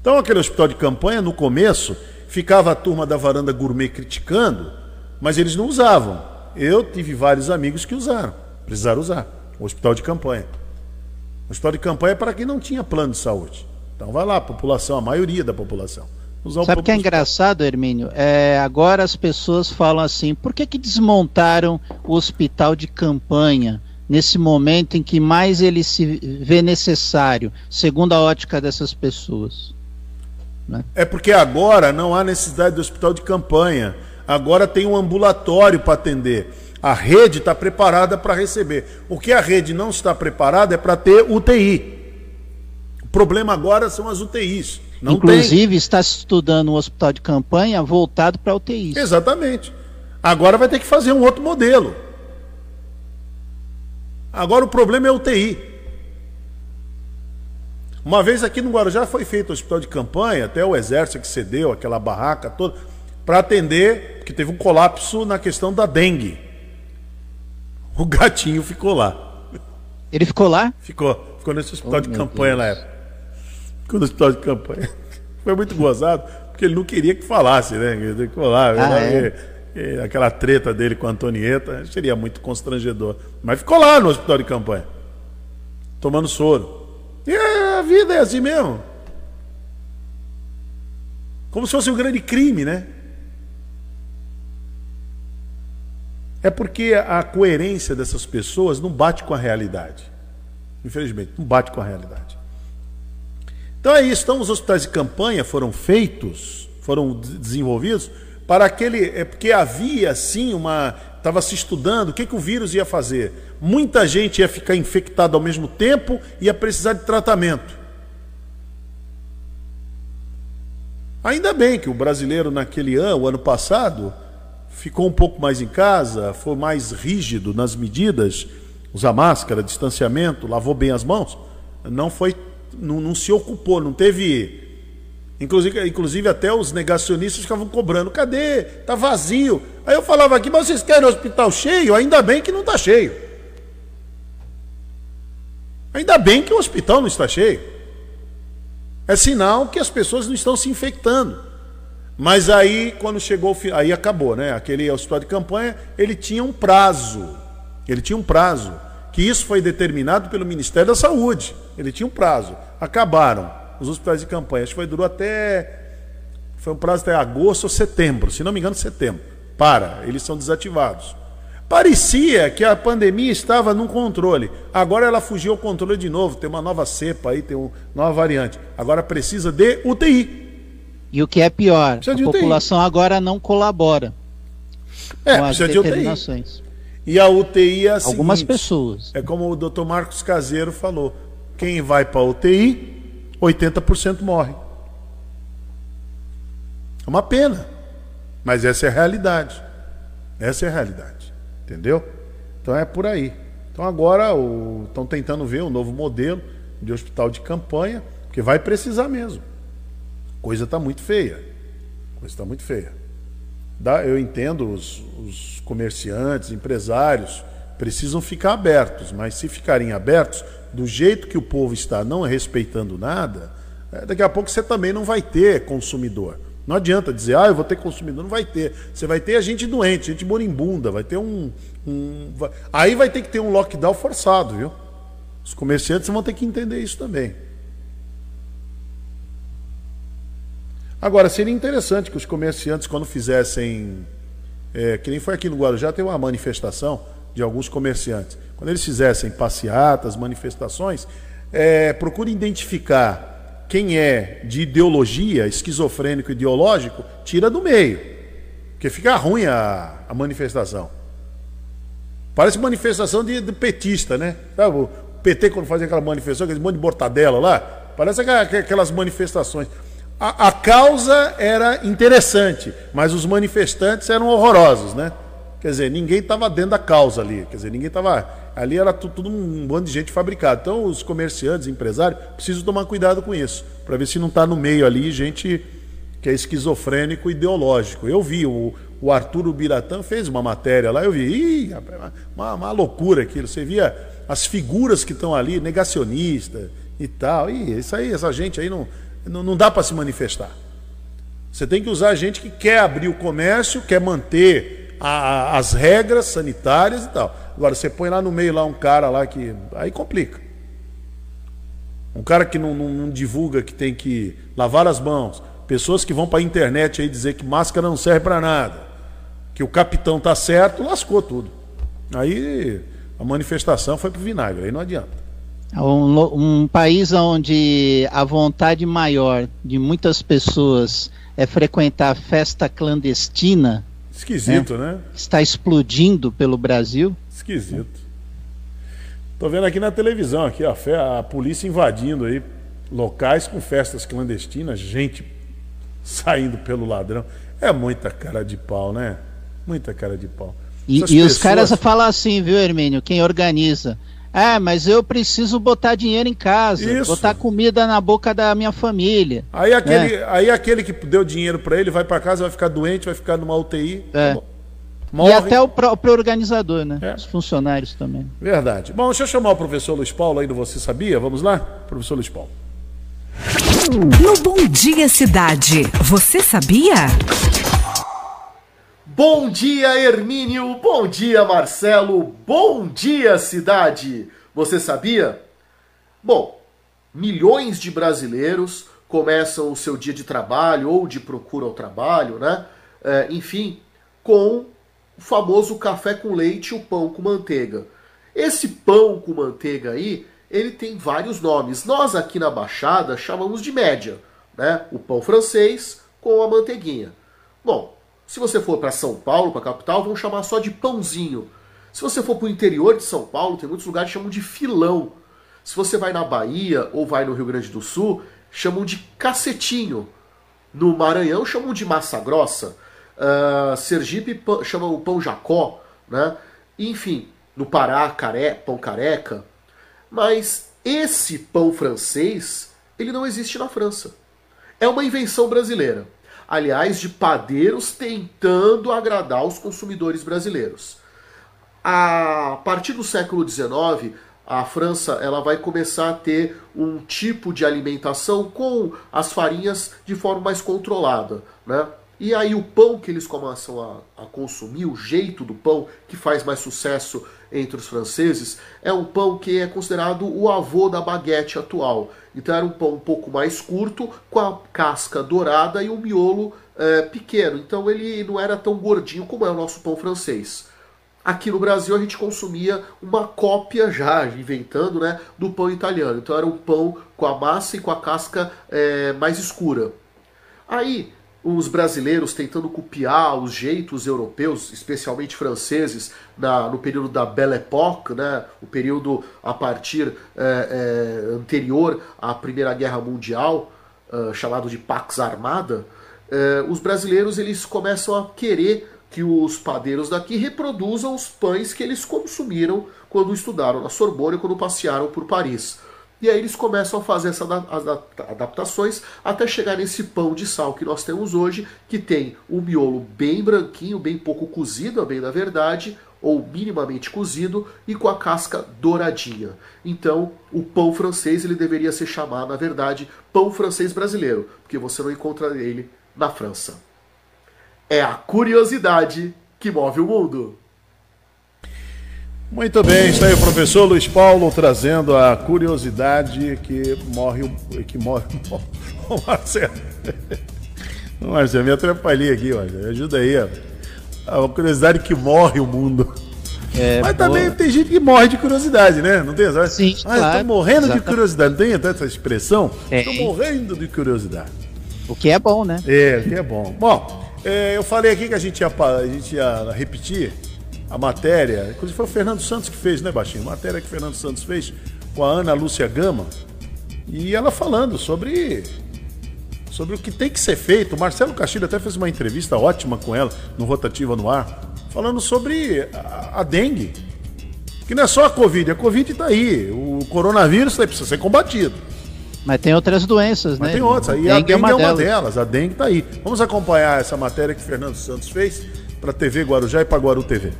Então, aquele hospital de campanha, no começo, ficava a turma da varanda gourmet criticando, mas eles não usavam. Eu tive vários amigos que usaram, precisaram usar o hospital de campanha. O hospital de campanha é para quem não tinha plano de saúde. Então vai lá, a população, a maioria da população. Usar Sabe o que é engraçado, Hermínio? É, agora as pessoas falam assim, por que, que desmontaram o hospital de campanha nesse momento em que mais ele se vê necessário, segundo a ótica dessas pessoas? Né? É porque agora não há necessidade do hospital de campanha. Agora tem um ambulatório para atender. A rede está preparada para receber. O que a rede não está preparada é para ter UTI. O problema agora são as UTIs. Não Inclusive, tem. está estudando um hospital de campanha voltado para UTIs. Exatamente. Agora vai ter que fazer um outro modelo. Agora o problema é UTI. Uma vez aqui no Guarujá foi feito o hospital de campanha, até o exército que cedeu aquela barraca toda, para atender, porque teve um colapso na questão da dengue. O gatinho ficou lá. Ele ficou lá? Ficou. Ficou nesse hospital oh, de campanha Deus. na época no hospital de campanha. [laughs] Foi muito gozado, porque ele não queria que falasse, né? Ele lá, ah, é? aquela treta dele com a Antonieta seria muito constrangedor. Mas ficou lá no hospital de campanha, tomando soro. E a vida é assim mesmo. Como se fosse um grande crime, né? É porque a coerência dessas pessoas não bate com a realidade. Infelizmente, não bate com a realidade. Então é isso. Então os hospitais de campanha foram feitos, foram desenvolvidos para aquele. É porque havia sim uma. Estava se estudando o que, que o vírus ia fazer. Muita gente ia ficar infectada ao mesmo tempo e ia precisar de tratamento. Ainda bem que o brasileiro naquele ano, o ano passado, ficou um pouco mais em casa, foi mais rígido nas medidas, usar máscara, distanciamento, lavou bem as mãos. Não foi não, não se ocupou, não teve. Inclusive, inclusive até os negacionistas ficavam cobrando, cadê? Tá vazio. Aí eu falava aqui, mas vocês querem hospital cheio? Ainda bem que não está cheio. Ainda bem que o hospital não está cheio. É sinal que as pessoas não estão se infectando. Mas aí, quando chegou, aí acabou, né? Aquele hospital de campanha, ele tinha um prazo. Ele tinha um prazo que isso foi determinado pelo Ministério da Saúde. Ele tinha um prazo. Acabaram os hospitais de campanha. Acho que foi, durou até. Foi um prazo até agosto ou setembro, se não me engano, setembro. Para, eles são desativados. Parecia que a pandemia estava no controle. Agora ela fugiu ao controle de novo. Tem uma nova cepa aí, tem uma nova variante. Agora precisa de UTI. E o que é pior, a população agora não colabora. É, com as precisa de UTI. E a UTI é a Algumas seguinte, pessoas. É como o Dr. Marcos Caseiro falou: quem vai para a UTI, 80% morre. É uma pena. Mas essa é a realidade. Essa é a realidade. Entendeu? Então é por aí. Então agora estão tentando ver um novo modelo de hospital de campanha, porque vai precisar mesmo. Coisa está muito feia. Coisa está muito feia. Eu entendo os, os comerciantes, empresários, precisam ficar abertos, mas se ficarem abertos, do jeito que o povo está não respeitando nada, é, daqui a pouco você também não vai ter consumidor. Não adianta dizer, ah, eu vou ter consumidor, não vai ter. Você vai ter a gente doente, gente moribunda, vai ter um. um. Aí vai ter que ter um lockdown forçado, viu? Os comerciantes vão ter que entender isso também. Agora, seria interessante que os comerciantes, quando fizessem. É, que nem foi aqui no Guarujá, tem uma manifestação de alguns comerciantes. Quando eles fizessem passeatas, manifestações, é, procure identificar quem é de ideologia, esquizofrênico ideológico, tira do meio. Porque fica ruim a, a manifestação. Parece manifestação de, de petista, né? Sabe, o PT, quando fazia aquela manifestação, aquele monte de mortadela lá, parece aquelas manifestações. A, a, causa era interessante, mas os manifestantes eram horrorosos, né? Quer dizer, ninguém estava dentro da causa ali. Quer dizer, ninguém estava. Ali era tudo, tudo, um bando de gente fabricada. Então, os comerciantes, empresários, precisam tomar cuidado com isso, para ver se não está no meio ali gente que é esquizofrênico ideológico. Eu vi, o, o Arturo Biratã fez uma matéria lá, eu vi, ih, uma, uma loucura aquilo. Você via as figuras que estão ali, negacionista e tal. E isso aí, essa gente aí não não, não dá para se manifestar. Você tem que usar gente que quer abrir o comércio, quer manter a, a, as regras sanitárias e tal. Agora, você põe lá no meio lá um cara lá que. Aí complica. Um cara que não, não, não divulga que tem que lavar as mãos. Pessoas que vão para a internet aí dizer que máscara não serve para nada. Que o capitão tá certo, lascou tudo. Aí a manifestação foi pro vinagre, aí não adianta. Um, um país onde a vontade maior de muitas pessoas é frequentar festa clandestina. Esquisito, né? né? Está explodindo pelo Brasil. Esquisito. Tô vendo aqui na televisão aqui a polícia invadindo aí locais com festas clandestinas, gente saindo pelo ladrão. É muita cara de pau, né? Muita cara de pau. E, e pessoas... os caras falam assim, viu, Hermínio? Quem organiza. Ah, mas eu preciso botar dinheiro em casa, Isso. botar comida na boca da minha família. Aí aquele, né? aí aquele que deu dinheiro para ele vai para casa, vai ficar doente, vai ficar numa UTI. É. E até o próprio organizador, né? É. Os funcionários também. Verdade. Bom, deixa eu chamar o professor Luiz Paulo aí do Você Sabia. Vamos lá? Professor Luiz Paulo. No Bom Dia Cidade, você sabia? Bom dia, Hermínio. Bom dia, Marcelo. Bom dia, cidade. Você sabia? Bom, milhões de brasileiros começam o seu dia de trabalho ou de procura ao trabalho, né? É, enfim, com o famoso café com leite e o pão com manteiga. Esse pão com manteiga aí, ele tem vários nomes. Nós aqui na Baixada chamamos de média, né? O pão francês com a manteiguinha. Bom, se você for para São Paulo, para a capital, vão chamar só de pãozinho. Se você for para o interior de São Paulo, tem muitos lugares que chamam de filão. Se você vai na Bahia ou vai no Rio Grande do Sul, chamam de cacetinho. No Maranhão chamam de massa grossa. Uh, Sergipe chama o pão jacó, né? Enfim, no Pará, caré, pão careca. Mas esse pão francês, ele não existe na França. É uma invenção brasileira aliás, de padeiros tentando agradar os consumidores brasileiros. A partir do século XIX, a França ela vai começar a ter um tipo de alimentação com as farinhas de forma mais controlada, né? E aí o pão que eles começam a, a, consumir, o jeito do pão que faz mais sucesso entre os franceses, é um pão que é considerado o avô da baguete atual. Então era um pão um pouco mais curto, com a casca dourada e o miolo é, pequeno. Então ele não era tão gordinho como é o nosso pão francês. Aqui no Brasil a gente consumia uma cópia já, inventando, né, do pão italiano. Então era um pão com a massa e com a casca é, mais escura. Aí os brasileiros tentando copiar os jeitos europeus, especialmente franceses, na, no período da Belle Époque, né, o período a partir é, é, anterior à Primeira Guerra Mundial, é, chamado de Pax Armada, os brasileiros eles começam a querer que os padeiros daqui reproduzam os pães que eles consumiram quando estudaram na Sorbonne, quando passearam por Paris. E aí eles começam a fazer essas adaptações até chegar nesse pão de sal que nós temos hoje, que tem o miolo bem branquinho, bem pouco cozido, a bem da verdade, ou minimamente cozido e com a casca douradinha. Então, o pão francês ele deveria ser chamado, na verdade, pão francês brasileiro, porque você não encontra ele na França. É a curiosidade que move o mundo. Muito bem, está aí o professor Luiz Paulo trazendo a curiosidade que morre que morre o [laughs] Marcelo. Marcelo, me atrapalhei aqui, Marcelo. Ajuda aí, ó. A curiosidade que morre o mundo. É, Mas boa. também tem gente que morre de curiosidade, né? Não tem essa? Sim, ah, claro. estou morrendo Exatamente. de curiosidade. Não tem até essa expressão? Estou morrendo de curiosidade. O que é bom, né? É, o que é bom. Bom, é, eu falei aqui que a gente ia, a gente ia repetir a matéria, inclusive foi o Fernando Santos que fez, né, Baixinho? A matéria que o Fernando Santos fez com a Ana Lúcia Gama. E ela falando sobre sobre o que tem que ser feito. O Marcelo Castilho até fez uma entrevista ótima com ela no Rotativa no Ar, falando sobre a, a dengue. Que não é só a Covid, a Covid está aí. O coronavírus tá precisa ser combatido. Mas tem outras doenças, Mas né? tem outras. E a dengue é uma, é uma delas. delas. A dengue está aí. Vamos acompanhar essa matéria que o Fernando Santos fez para a TV Guarujá e para Guaru TV.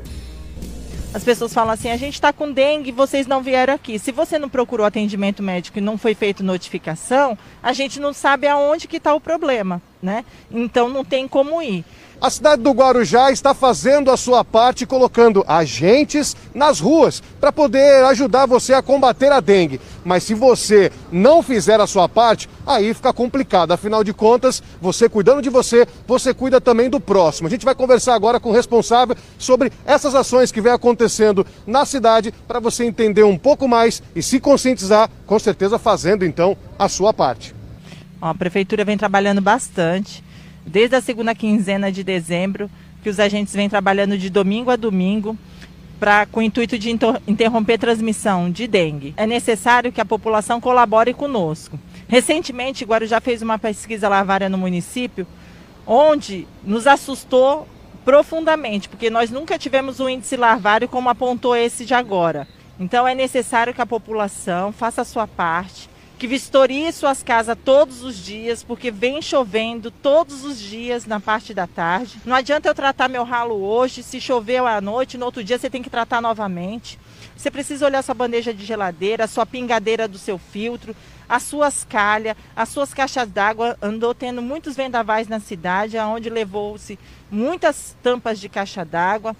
As pessoas falam assim: a gente está com dengue, vocês não vieram aqui. Se você não procurou atendimento médico e não foi feito notificação, a gente não sabe aonde que está o problema, né? Então não tem como ir. A cidade do Guarujá está fazendo a sua parte, colocando agentes nas ruas para poder ajudar você a combater a dengue. Mas se você não fizer a sua parte, aí fica complicado. Afinal de contas, você cuidando de você, você cuida também do próximo. A gente vai conversar agora com o responsável sobre essas ações que vem acontecendo na cidade para você entender um pouco mais e se conscientizar, com certeza fazendo então a sua parte. Ó, a prefeitura vem trabalhando bastante desde a segunda quinzena de dezembro, que os agentes vêm trabalhando de domingo a domingo pra, com o intuito de interromper transmissão de dengue. É necessário que a população colabore conosco. Recentemente, Guarujá fez uma pesquisa lavária no município, onde nos assustou profundamente, porque nós nunca tivemos um índice larvário como apontou esse de agora. Então é necessário que a população faça a sua parte, que vistorie suas casas todos os dias, porque vem chovendo todos os dias na parte da tarde. Não adianta eu tratar meu ralo hoje, se chover à noite, no outro dia você tem que tratar novamente. Você precisa olhar sua bandeja de geladeira, sua pingadeira do seu filtro, as suas calhas, as suas caixas d'água. Andou tendo muitos vendavais na cidade, onde levou-se muitas tampas de caixa d'água.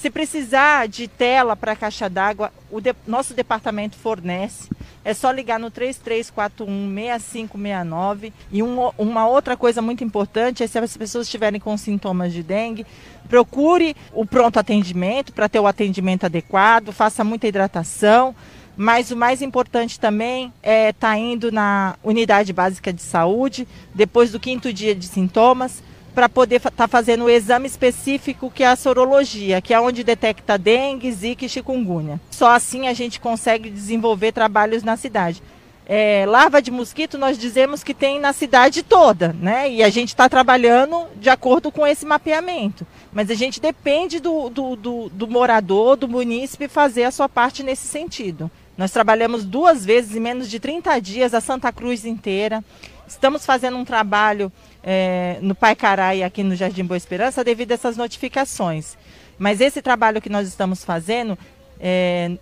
Se precisar de tela para caixa d'água, o de, nosso departamento fornece. É só ligar no 3341-6569. E um, uma outra coisa muito importante é se as pessoas estiverem com sintomas de dengue, procure o pronto atendimento para ter o atendimento adequado, faça muita hidratação. Mas o mais importante também é estar tá indo na unidade básica de saúde, depois do quinto dia de sintomas, para poder estar tá fazendo o exame específico que é a sorologia, que é onde detecta dengue, zika e chikungunya. Só assim a gente consegue desenvolver trabalhos na cidade. É, larva de mosquito nós dizemos que tem na cidade toda, né? E a gente está trabalhando de acordo com esse mapeamento. Mas a gente depende do, do, do, do morador, do munícipe fazer a sua parte nesse sentido. Nós trabalhamos duas vezes em menos de 30 dias a Santa Cruz inteira. Estamos fazendo um trabalho é, no Pai Carai aqui no Jardim Boa Esperança devido a essas notificações. Mas esse trabalho que nós estamos fazendo, é,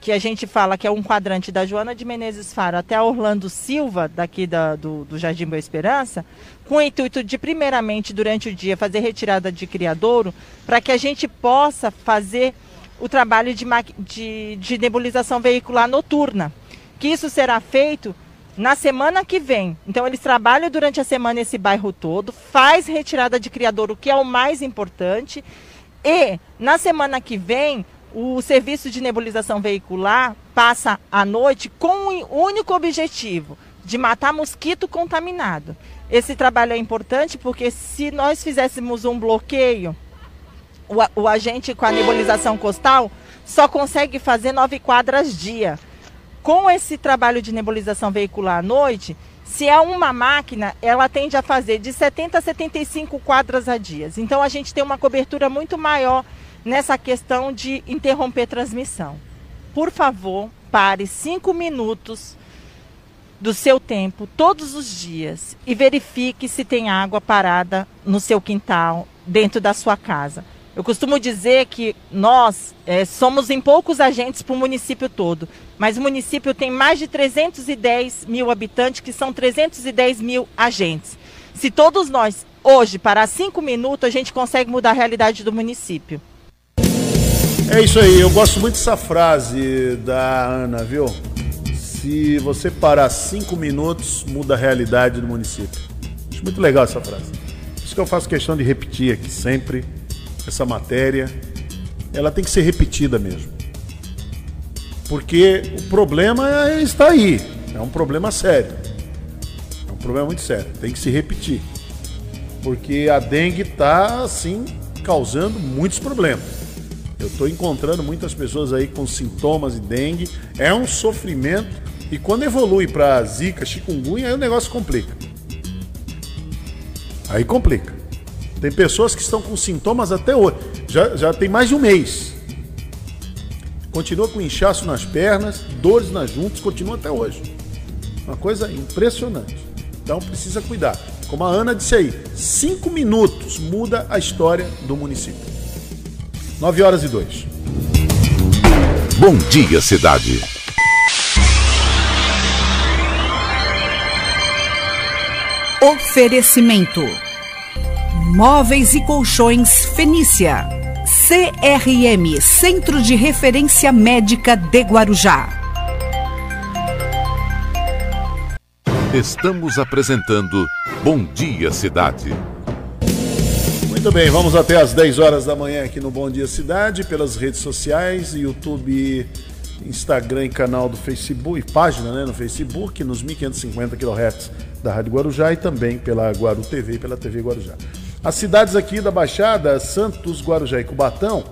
que a gente fala que é um quadrante da Joana de Menezes Faro até a Orlando Silva, daqui da, do, do Jardim Boa Esperança, com o intuito de, primeiramente, durante o dia, fazer retirada de criadouro, para que a gente possa fazer o trabalho de, de, de nebulização veicular noturna. Que isso será feito na semana que vem. Então eles trabalham durante a semana esse bairro todo, faz retirada de criador, o que é o mais importante. E na semana que vem, o serviço de nebulização veicular passa à noite com o único objetivo de matar mosquito contaminado. Esse trabalho é importante porque se nós fizéssemos um bloqueio, o, o agente com a nebulização costal só consegue fazer nove quadras dia com esse trabalho de nebulização veicular à noite, se é uma máquina, ela tende a fazer de 70 a 75 quadras a dia. Então a gente tem uma cobertura muito maior nessa questão de interromper transmissão. Por favor, pare cinco minutos do seu tempo todos os dias e verifique se tem água parada no seu quintal, dentro da sua casa. Eu costumo dizer que nós é, somos em poucos agentes para o município todo, mas o município tem mais de 310 mil habitantes, que são 310 mil agentes. Se todos nós, hoje, parar cinco minutos, a gente consegue mudar a realidade do município. É isso aí, eu gosto muito dessa frase da Ana, viu? Se você parar cinco minutos, muda a realidade do município. Acho muito legal essa frase. Por isso que eu faço questão de repetir aqui sempre essa matéria, ela tem que ser repetida mesmo. Porque o problema é, está aí. É um problema sério. É um problema muito sério. Tem que se repetir. Porque a dengue está, assim, causando muitos problemas. Eu estou encontrando muitas pessoas aí com sintomas de dengue. É um sofrimento. E quando evolui para zika, chikungunya, aí o negócio complica. Aí complica. Tem pessoas que estão com sintomas até hoje. Já, já tem mais de um mês. Continua com inchaço nas pernas, dores nas juntas, continua até hoje. Uma coisa impressionante. Então precisa cuidar. Como a Ana disse aí, cinco minutos muda a história do município. Nove horas e dois. Bom dia, cidade. Oferecimento Móveis e Colchões Fenícia. CRM Centro de Referência Médica de Guarujá. Estamos apresentando Bom Dia Cidade. Muito bem, vamos até às 10 horas da manhã aqui no Bom Dia Cidade, pelas redes sociais, YouTube, Instagram e canal do Facebook, e página né, no Facebook, nos 1550 kHz da Rádio Guarujá e também pela Guaru TV e pela TV Guarujá. As cidades aqui da Baixada, Santos, Guarujá e Cubatão,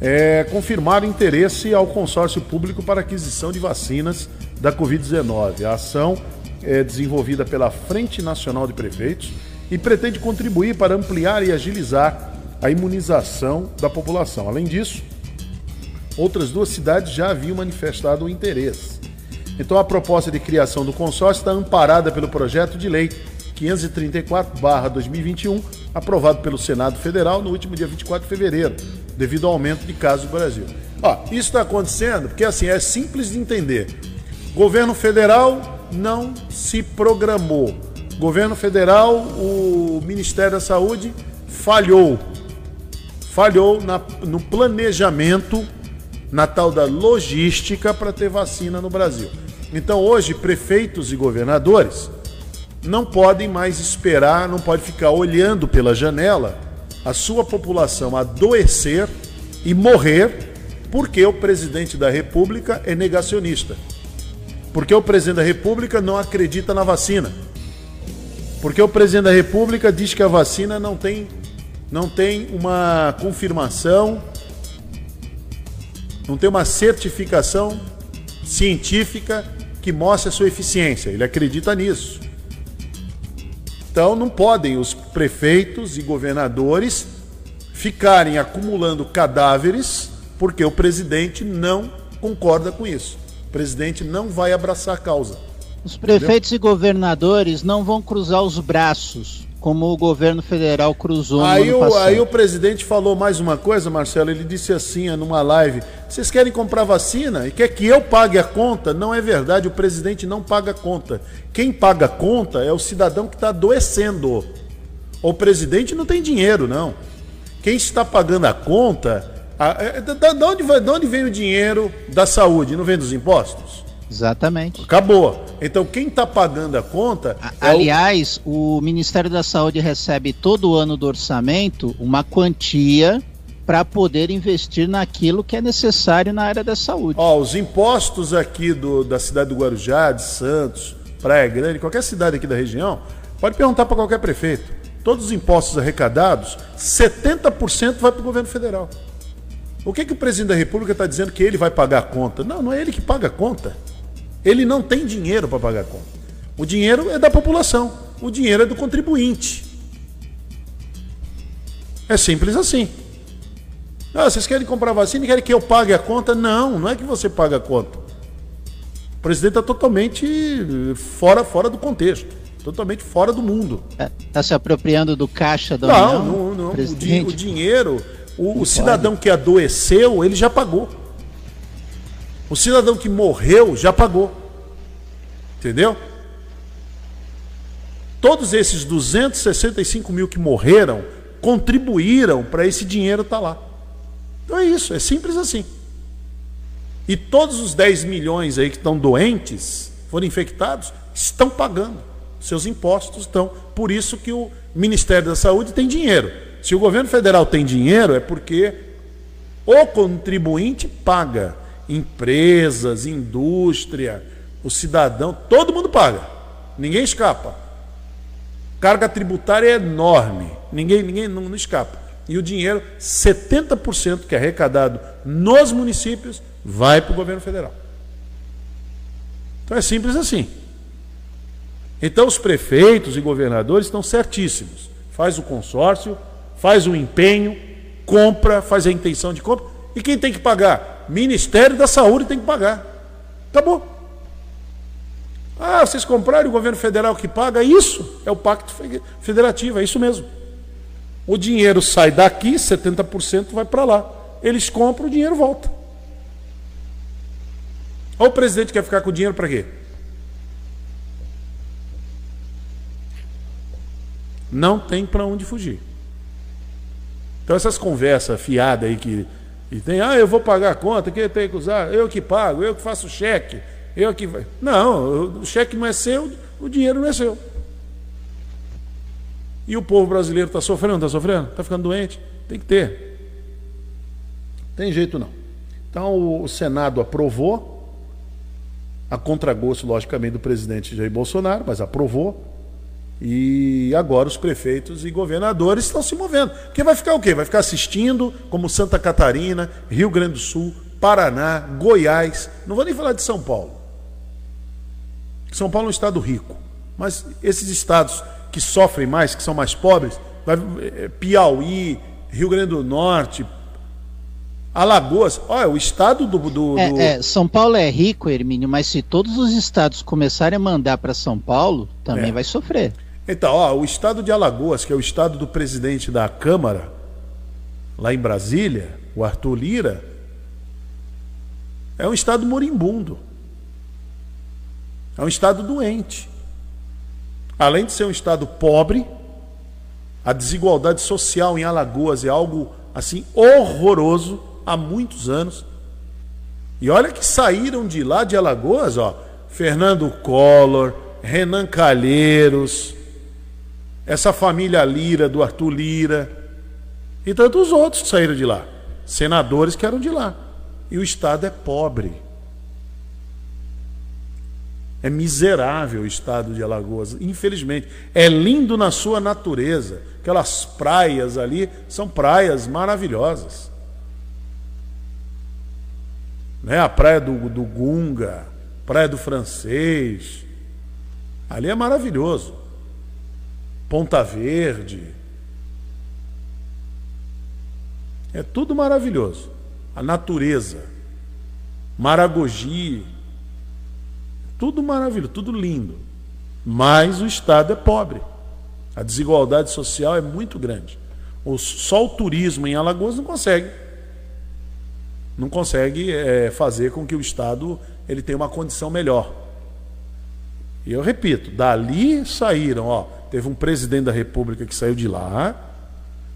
é, confirmaram interesse ao consórcio público para aquisição de vacinas da Covid-19. A ação é desenvolvida pela Frente Nacional de Prefeitos e pretende contribuir para ampliar e agilizar a imunização da população. Além disso, outras duas cidades já haviam manifestado o interesse. Então, a proposta de criação do consórcio está amparada pelo projeto de lei 534-2021, aprovado pelo Senado Federal no último dia 24 de fevereiro, devido ao aumento de casos no Brasil. Ó, isso está acontecendo porque assim é simples de entender. Governo federal não se programou. Governo federal, o Ministério da Saúde falhou. Falhou na, no planejamento, na tal da logística para ter vacina no Brasil. Então hoje, prefeitos e governadores não podem mais esperar, não pode ficar olhando pela janela a sua população adoecer e morrer porque o presidente da República é negacionista. Porque o presidente da República não acredita na vacina. Porque o presidente da República diz que a vacina não tem, não tem uma confirmação, não tem uma certificação científica que mostre a sua eficiência. Ele acredita nisso. Então não podem os prefeitos e governadores ficarem acumulando cadáveres porque o presidente não concorda com isso. O presidente não vai abraçar a causa. Os prefeitos Entendeu? e governadores não vão cruzar os braços, como o governo federal cruzou aí o, Aí o presidente falou mais uma coisa, Marcelo. Ele disse assim numa live: vocês querem comprar vacina e quer que eu pague a conta? Não é verdade, o presidente não paga a conta. Quem paga a conta é o cidadão que está adoecendo. O presidente não tem dinheiro, não. Quem está pagando a conta. A, é, da, da, onde, vai, de onde vem o dinheiro da saúde? Não vem dos impostos? Exatamente. Acabou. Então quem está pagando a conta. É aliás, o... o Ministério da Saúde recebe todo ano do orçamento uma quantia para poder investir naquilo que é necessário na área da saúde. Ó, os impostos aqui do, da cidade do Guarujá, de Santos, Praia Grande, qualquer cidade aqui da região, pode perguntar para qualquer prefeito. Todos os impostos arrecadados, 70% vai para o governo federal. O que, que o presidente da República está dizendo que ele vai pagar a conta? Não, não é ele que paga a conta. Ele não tem dinheiro para pagar a conta. O dinheiro é da população, o dinheiro é do contribuinte. É simples assim. Ah, vocês querem comprar vacina e querem que eu pague a conta? Não, não é que você paga a conta. O presidente está totalmente fora, fora do contexto, totalmente fora do mundo. Está é, se apropriando do caixa da não, União? Não, não, o, di o, dinheiro, o, o cidadão que adoeceu, ele já pagou. O cidadão que morreu já pagou. Entendeu? Todos esses 265 mil que morreram contribuíram para esse dinheiro estar tá lá. Então é isso, é simples assim. E todos os 10 milhões aí que estão doentes, foram infectados, estão pagando. Seus impostos estão. Por isso que o Ministério da Saúde tem dinheiro. Se o governo federal tem dinheiro, é porque o contribuinte paga empresas, indústria, o cidadão, todo mundo paga. Ninguém escapa. Carga tributária é enorme. Ninguém, ninguém não, não escapa. E o dinheiro, 70% que é arrecadado nos municípios, vai para o governo federal. Então é simples assim. Então os prefeitos e governadores estão certíssimos. Faz o consórcio, faz o empenho, compra, faz a intenção de compra. E quem tem que pagar? Ministério da Saúde tem que pagar. Acabou. Ah, vocês compraram o governo federal que paga? Isso é o pacto federativo, é isso mesmo. O dinheiro sai daqui, 70% vai para lá. Eles compram, o dinheiro volta. Ou o presidente quer ficar com o dinheiro para quê? Não tem para onde fugir. Então essas conversas fiadas aí que, que tem, ah, eu vou pagar a conta, quem tem que usar? Eu que pago, eu que faço cheque, eu que. Não, o cheque não é seu, o dinheiro não é seu. E o povo brasileiro está sofrendo, está sofrendo? Está ficando doente? Tem que ter. Tem jeito não. Então o Senado aprovou, a contragosto, logicamente, do presidente Jair Bolsonaro, mas aprovou. E agora os prefeitos e governadores estão se movendo. Porque vai ficar o quê? Vai ficar assistindo, como Santa Catarina, Rio Grande do Sul, Paraná, Goiás. Não vou nem falar de São Paulo. São Paulo é um estado rico. Mas esses estados que sofrem mais, que são mais pobres, eh, Piauí, Rio Grande do Norte, Alagoas, olha, o estado do. do, é, É, São Paulo é rico, Hermínio, mas se todos os estados começarem a mandar para São Paulo, também é. vai sofrer. Então, ó, o estado de Alagoas, que é o estado do presidente da Câmara, lá em Brasília, o Arthur Lira, é um estado moribundo. É um estado doente. Além de ser um estado pobre, a desigualdade social em Alagoas é algo assim horroroso há muitos anos. E olha que saíram de lá de Alagoas, ó, Fernando Collor, Renan Calheiros, essa família Lira, do Arthur Lira, e tantos outros que saíram de lá, senadores que eram de lá. E o Estado é pobre. É miserável o estado de Alagoas, infelizmente. É lindo na sua natureza. Aquelas praias ali são praias maravilhosas né? a praia do, do Gunga, praia do Francês. Ali é maravilhoso. Ponta Verde. É tudo maravilhoso. A natureza. Maragogi. Tudo maravilhoso, tudo lindo. Mas o Estado é pobre. A desigualdade social é muito grande. Só o turismo em Alagoas não consegue não consegue é, fazer com que o Estado ele tenha uma condição melhor. E eu repito, dali saíram, ó, teve um presidente da República que saiu de lá,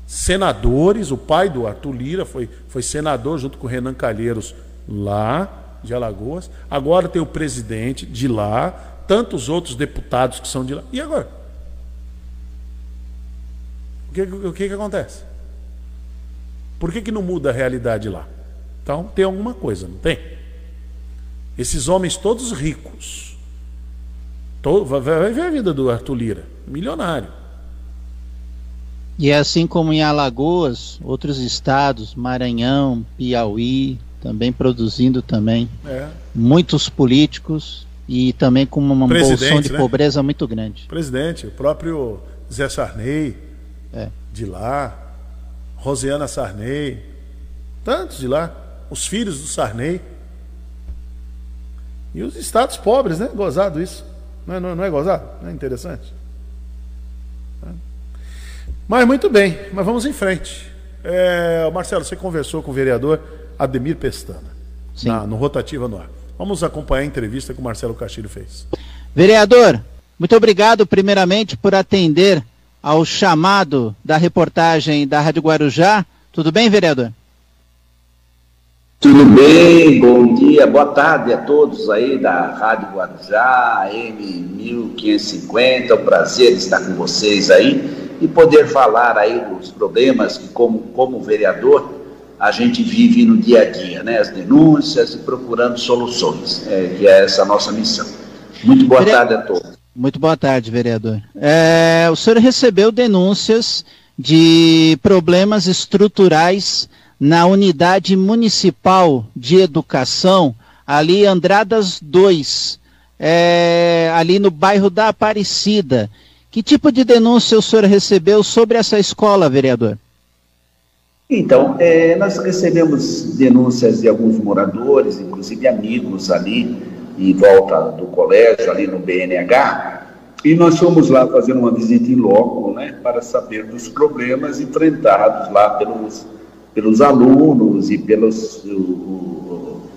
senadores, o pai do Arthur Lira foi, foi senador junto com o Renan Calheiros lá de Alagoas, agora tem o presidente de lá, tantos outros deputados que são de lá. E agora? O que, o que, que acontece? Por que, que não muda a realidade lá? Então tem alguma coisa, não tem? Esses homens todos ricos. Todo, vai, ver a vida do Arthur Lira, milionário. E é assim como em Alagoas, outros estados, Maranhão, Piauí, também produzindo também. É. Muitos políticos e também com uma bolsão de né? pobreza muito grande. Presidente, o próprio Zé Sarney, é. de lá, Rosiana Sarney, tantos de lá os filhos do Sarney. E os estados pobres, né? Gozado isso. Não é, não é gozado? Não é interessante? Mas muito bem, mas vamos em frente. É, Marcelo, você conversou com o vereador Ademir Pestana na, no Rotativa no Ar. Vamos acompanhar a entrevista que o Marcelo Castilho fez. Vereador, muito obrigado primeiramente por atender ao chamado da reportagem da Rádio Guarujá. Tudo bem, vereador? Tudo bem? Bom dia, boa tarde a todos aí da Rádio Guarujá, M1550. É um prazer estar com vocês aí e poder falar aí dos problemas que, como, como vereador, a gente vive no dia a dia, né? As denúncias e procurando soluções, é, que é essa nossa missão. Muito boa tarde a todos. Muito boa tarde, vereador. É, o senhor recebeu denúncias de problemas estruturais na unidade municipal de educação, ali Andradas 2, é, ali no bairro da Aparecida. Que tipo de denúncia o senhor recebeu sobre essa escola, vereador? Então, é, nós recebemos denúncias de alguns moradores, inclusive amigos ali em volta do colégio, ali no BNH, e nós fomos lá fazer uma visita em loco, né, para saber dos problemas enfrentados lá pelos pelos alunos e pelos,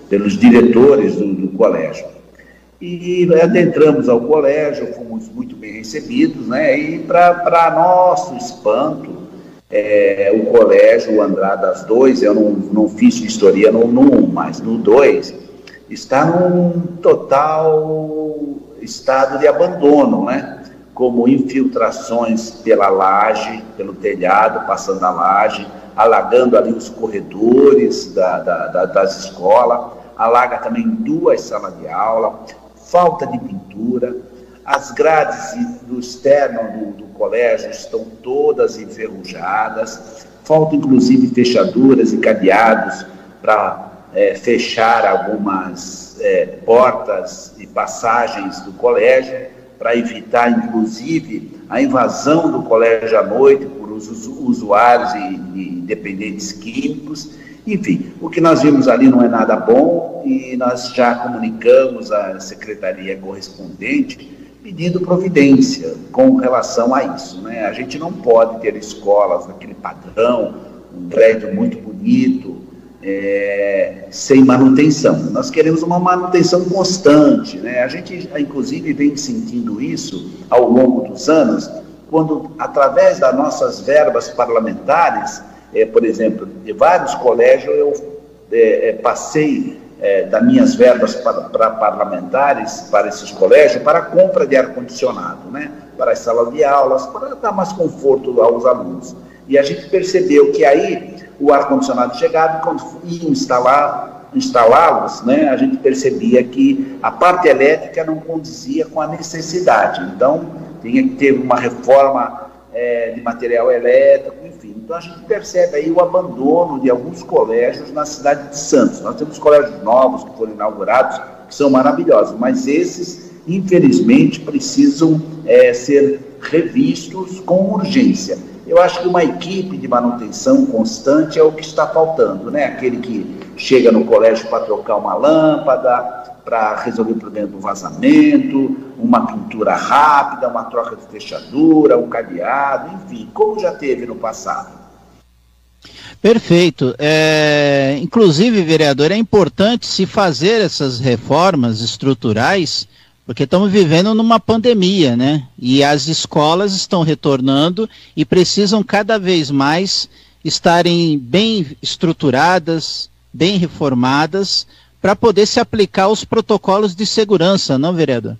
pelos diretores do, do, colégio. E adentramos ao colégio, fomos muito bem recebidos, né? E para nosso espanto, é, o colégio Andradas 2, eu não, não fiz vistoria no, no 1, mas no 2, está num total estado de abandono, né? Como infiltrações pela laje, pelo telhado, passando a laje, alagando ali os corredores da, da, da, das escolas, alaga também duas salas de aula, falta de pintura, as grades do externo do, do colégio estão todas enferrujadas, falta inclusive fechaduras e cadeados para é, fechar algumas é, portas e passagens do colégio, para evitar inclusive a invasão do colégio à noite por os usuários e, e dependentes químicos. Enfim, o que nós vimos ali não é nada bom e nós já comunicamos à secretaria correspondente pedindo providência com relação a isso. Né? A gente não pode ter escolas naquele padrão, um prédio muito bonito, é, sem manutenção. Nós queremos uma manutenção constante. Né? A gente, inclusive, vem sentindo isso ao longo dos anos, quando, através das nossas verbas parlamentares, é, por exemplo, de vários colégios eu é, é passei é, das minhas verbas para, para, parlamentares, para esses colégios, para a compra de ar-condicionado, né? para as salas de aulas, para dar mais conforto aos alunos. E a gente percebeu que aí o ar-condicionado chegava e quando iam instalar, instalá-los, né, a gente percebia que a parte elétrica não condizia com a necessidade. Então, tinha que ter uma reforma é, de material elétrico. Então a gente percebe aí o abandono de alguns colégios na cidade de Santos. Nós temos colégios novos que foram inaugurados, que são maravilhosos, mas esses, infelizmente, precisam é, ser revistos com urgência. Eu acho que uma equipe de manutenção constante é o que está faltando, né? Aquele que chega no colégio para trocar uma lâmpada, para resolver o problema do vazamento, uma pintura rápida, uma troca de fechadura, um cadeado, enfim, como já teve no passado. Perfeito. É, inclusive, vereador, é importante se fazer essas reformas estruturais, porque estamos vivendo numa pandemia, né? E as escolas estão retornando e precisam cada vez mais estarem bem estruturadas, bem reformadas, para poder se aplicar os protocolos de segurança, não, vereador?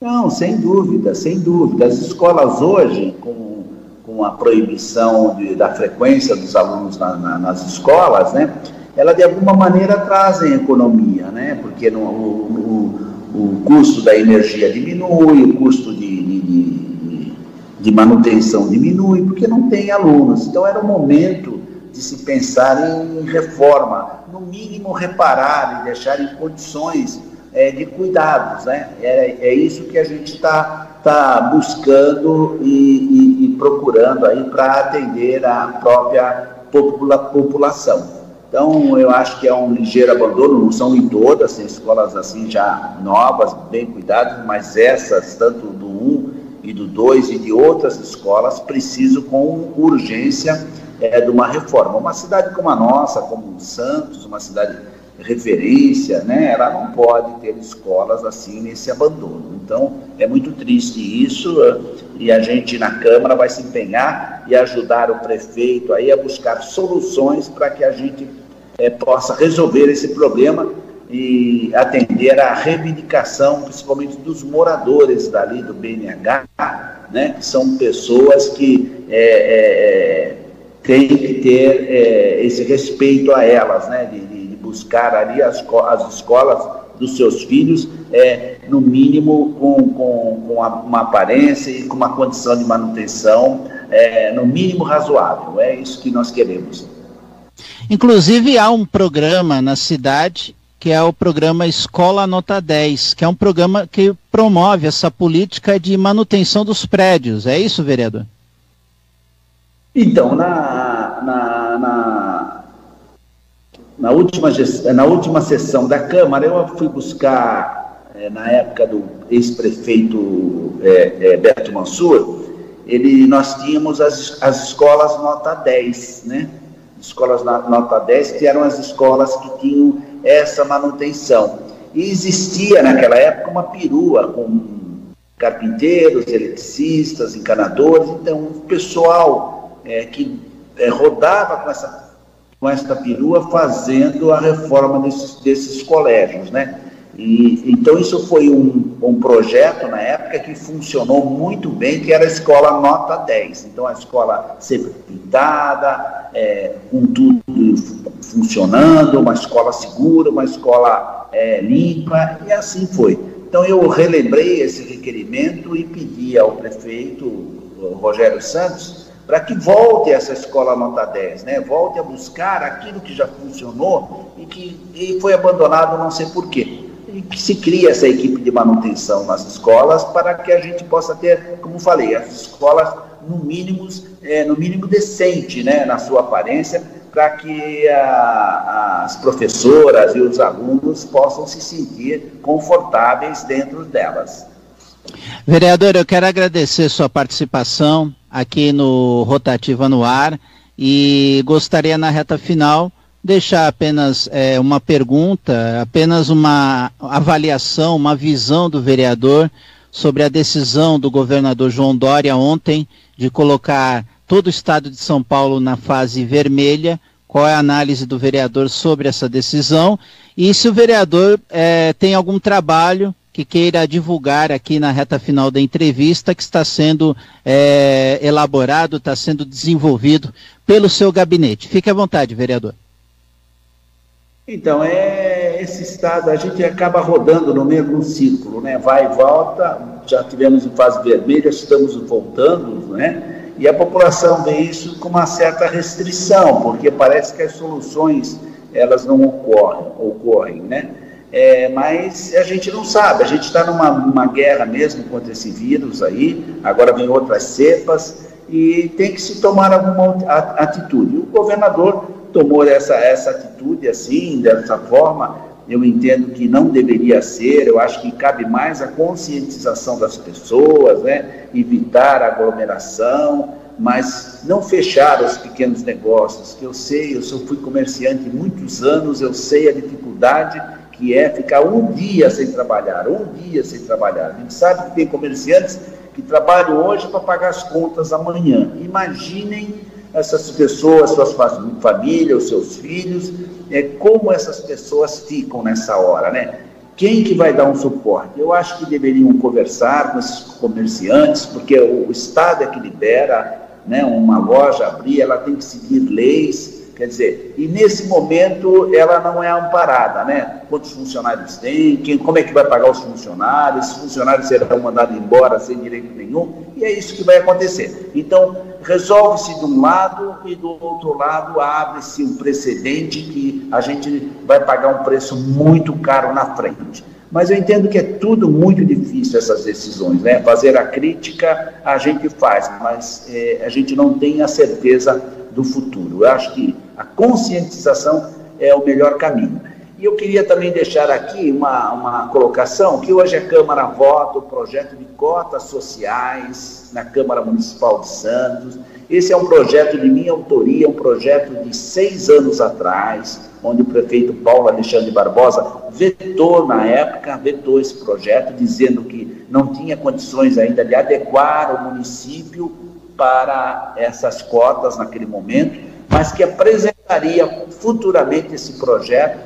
Não, sem dúvida, sem dúvida. As escolas hoje, com, com a proibição de, da frequência dos alunos na, na, nas escolas, né, ela de alguma maneira trazem economia, né, porque no, o, o, o custo da energia diminui, o custo de, de, de, de manutenção diminui, porque não tem alunos. Então era o momento de se pensar em reforma, no mínimo reparar e deixar em condições é, de cuidados, né? É, é isso que a gente está tá buscando e, e, e procurando aí para atender a própria popula população. Então, eu acho que é um ligeiro abandono, não são em todas, tem escolas assim já novas, bem cuidadas, mas essas, tanto do 1 e do 2 e de outras escolas, precisam com urgência é, de uma reforma. Uma cidade como a nossa, como Santos, uma cidade referência, né, ela não pode ter escolas assim nesse abandono. Então, é muito triste isso e a gente na Câmara vai se empenhar e ajudar o prefeito aí a buscar soluções para que a gente é, possa resolver esse problema e atender à reivindicação, principalmente dos moradores dali do BNH, né, que são pessoas que é, é, tem que ter é, esse respeito a elas, né, de, de buscar ali as, as escolas dos seus filhos, é, no mínimo com, com, com uma aparência e com uma condição de manutenção, é, no mínimo razoável. É isso que nós queremos. Inclusive, há um programa na cidade que é o programa Escola Nota 10, que é um programa que promove essa política de manutenção dos prédios. É isso, vereador? Então, na, na, na, na, última, na última sessão da Câmara, eu fui buscar, é, na época do ex-prefeito é, é, Beto Mansur, ele, nós tínhamos as, as escolas nota 10, né? Escolas nota 10, que eram as escolas que tinham essa manutenção. E existia naquela época uma perua com carpinteiros, eletricistas, encanadores, então o pessoal é, que é, rodava com essa, com essa perua fazendo a reforma desses, desses colégios, né? E, então isso foi um, um projeto na época que funcionou muito bem, que era a escola nota 10. Então a escola sempre pintada, é, com tudo funcionando, uma escola segura, uma escola é, limpa, e assim foi. Então eu relembrei esse requerimento e pedi ao prefeito Rogério Santos para que volte essa escola nota 10, né? Volte a buscar aquilo que já funcionou e que e foi abandonado não sei por quê e que se cria essa equipe de manutenção nas escolas para que a gente possa ter, como falei, as escolas no mínimo, é, no mínimo decente né, na sua aparência, para que a, as professoras e os alunos possam se sentir confortáveis dentro delas. Vereador, eu quero agradecer sua participação aqui no Rotativa no Ar e gostaria na reta final deixar apenas é, uma pergunta, apenas uma avaliação, uma visão do vereador sobre a decisão do governador João Dória ontem de colocar todo o estado de São Paulo na fase vermelha. Qual é a análise do vereador sobre essa decisão? E se o vereador é, tem algum trabalho que queira divulgar aqui na reta final da entrevista que está sendo é, elaborado, está sendo desenvolvido pelo seu gabinete. Fique à vontade, vereador. Então, é esse estado, a gente acaba rodando no mesmo círculo, né? Vai e volta, já tivemos em fase vermelha, estamos voltando, né? E a população vê isso com uma certa restrição, porque parece que as soluções, elas não ocorrem, ocorrem né? É, mas a gente não sabe, a gente está numa, numa guerra mesmo contra esse vírus aí, agora vem outras cepas, e tem que se tomar alguma atitude. O governador tomou essa, essa atitude assim, dessa forma, eu entendo que não deveria ser, eu acho que cabe mais a conscientização das pessoas, né? evitar a aglomeração, mas não fechar os pequenos negócios, que eu sei, eu sou, fui comerciante muitos anos, eu sei a dificuldade que é ficar um dia sem trabalhar, um dia sem trabalhar. A gente sabe que tem comerciantes que trabalham hoje para pagar as contas amanhã. Imaginem essas pessoas, suas famílias, os seus filhos, é, como essas pessoas ficam nessa hora, né? Quem que vai dar um suporte? Eu acho que deveriam conversar com esses comerciantes, porque o Estado é que libera né, uma loja abrir, ela tem que seguir leis, Quer dizer, e nesse momento ela não é amparada, né? Quantos funcionários tem, quem, como é que vai pagar os funcionários, os funcionários serão mandados embora sem direito nenhum, e é isso que vai acontecer. Então, resolve-se de um lado e do outro lado abre-se um precedente que a gente vai pagar um preço muito caro na frente. Mas eu entendo que é tudo muito difícil essas decisões, né? Fazer a crítica a gente faz, mas é, a gente não tem a certeza do futuro. Eu acho que a conscientização é o melhor caminho. E eu queria também deixar aqui uma, uma colocação, que hoje a Câmara vota o projeto de cotas sociais na Câmara Municipal de Santos. Esse é um projeto de minha autoria, um projeto de seis anos atrás, onde o prefeito Paulo Alexandre Barbosa vetou na época, vetou esse projeto, dizendo que não tinha condições ainda de adequar o município para essas cotas naquele momento, mas que apresentaria futuramente esse projeto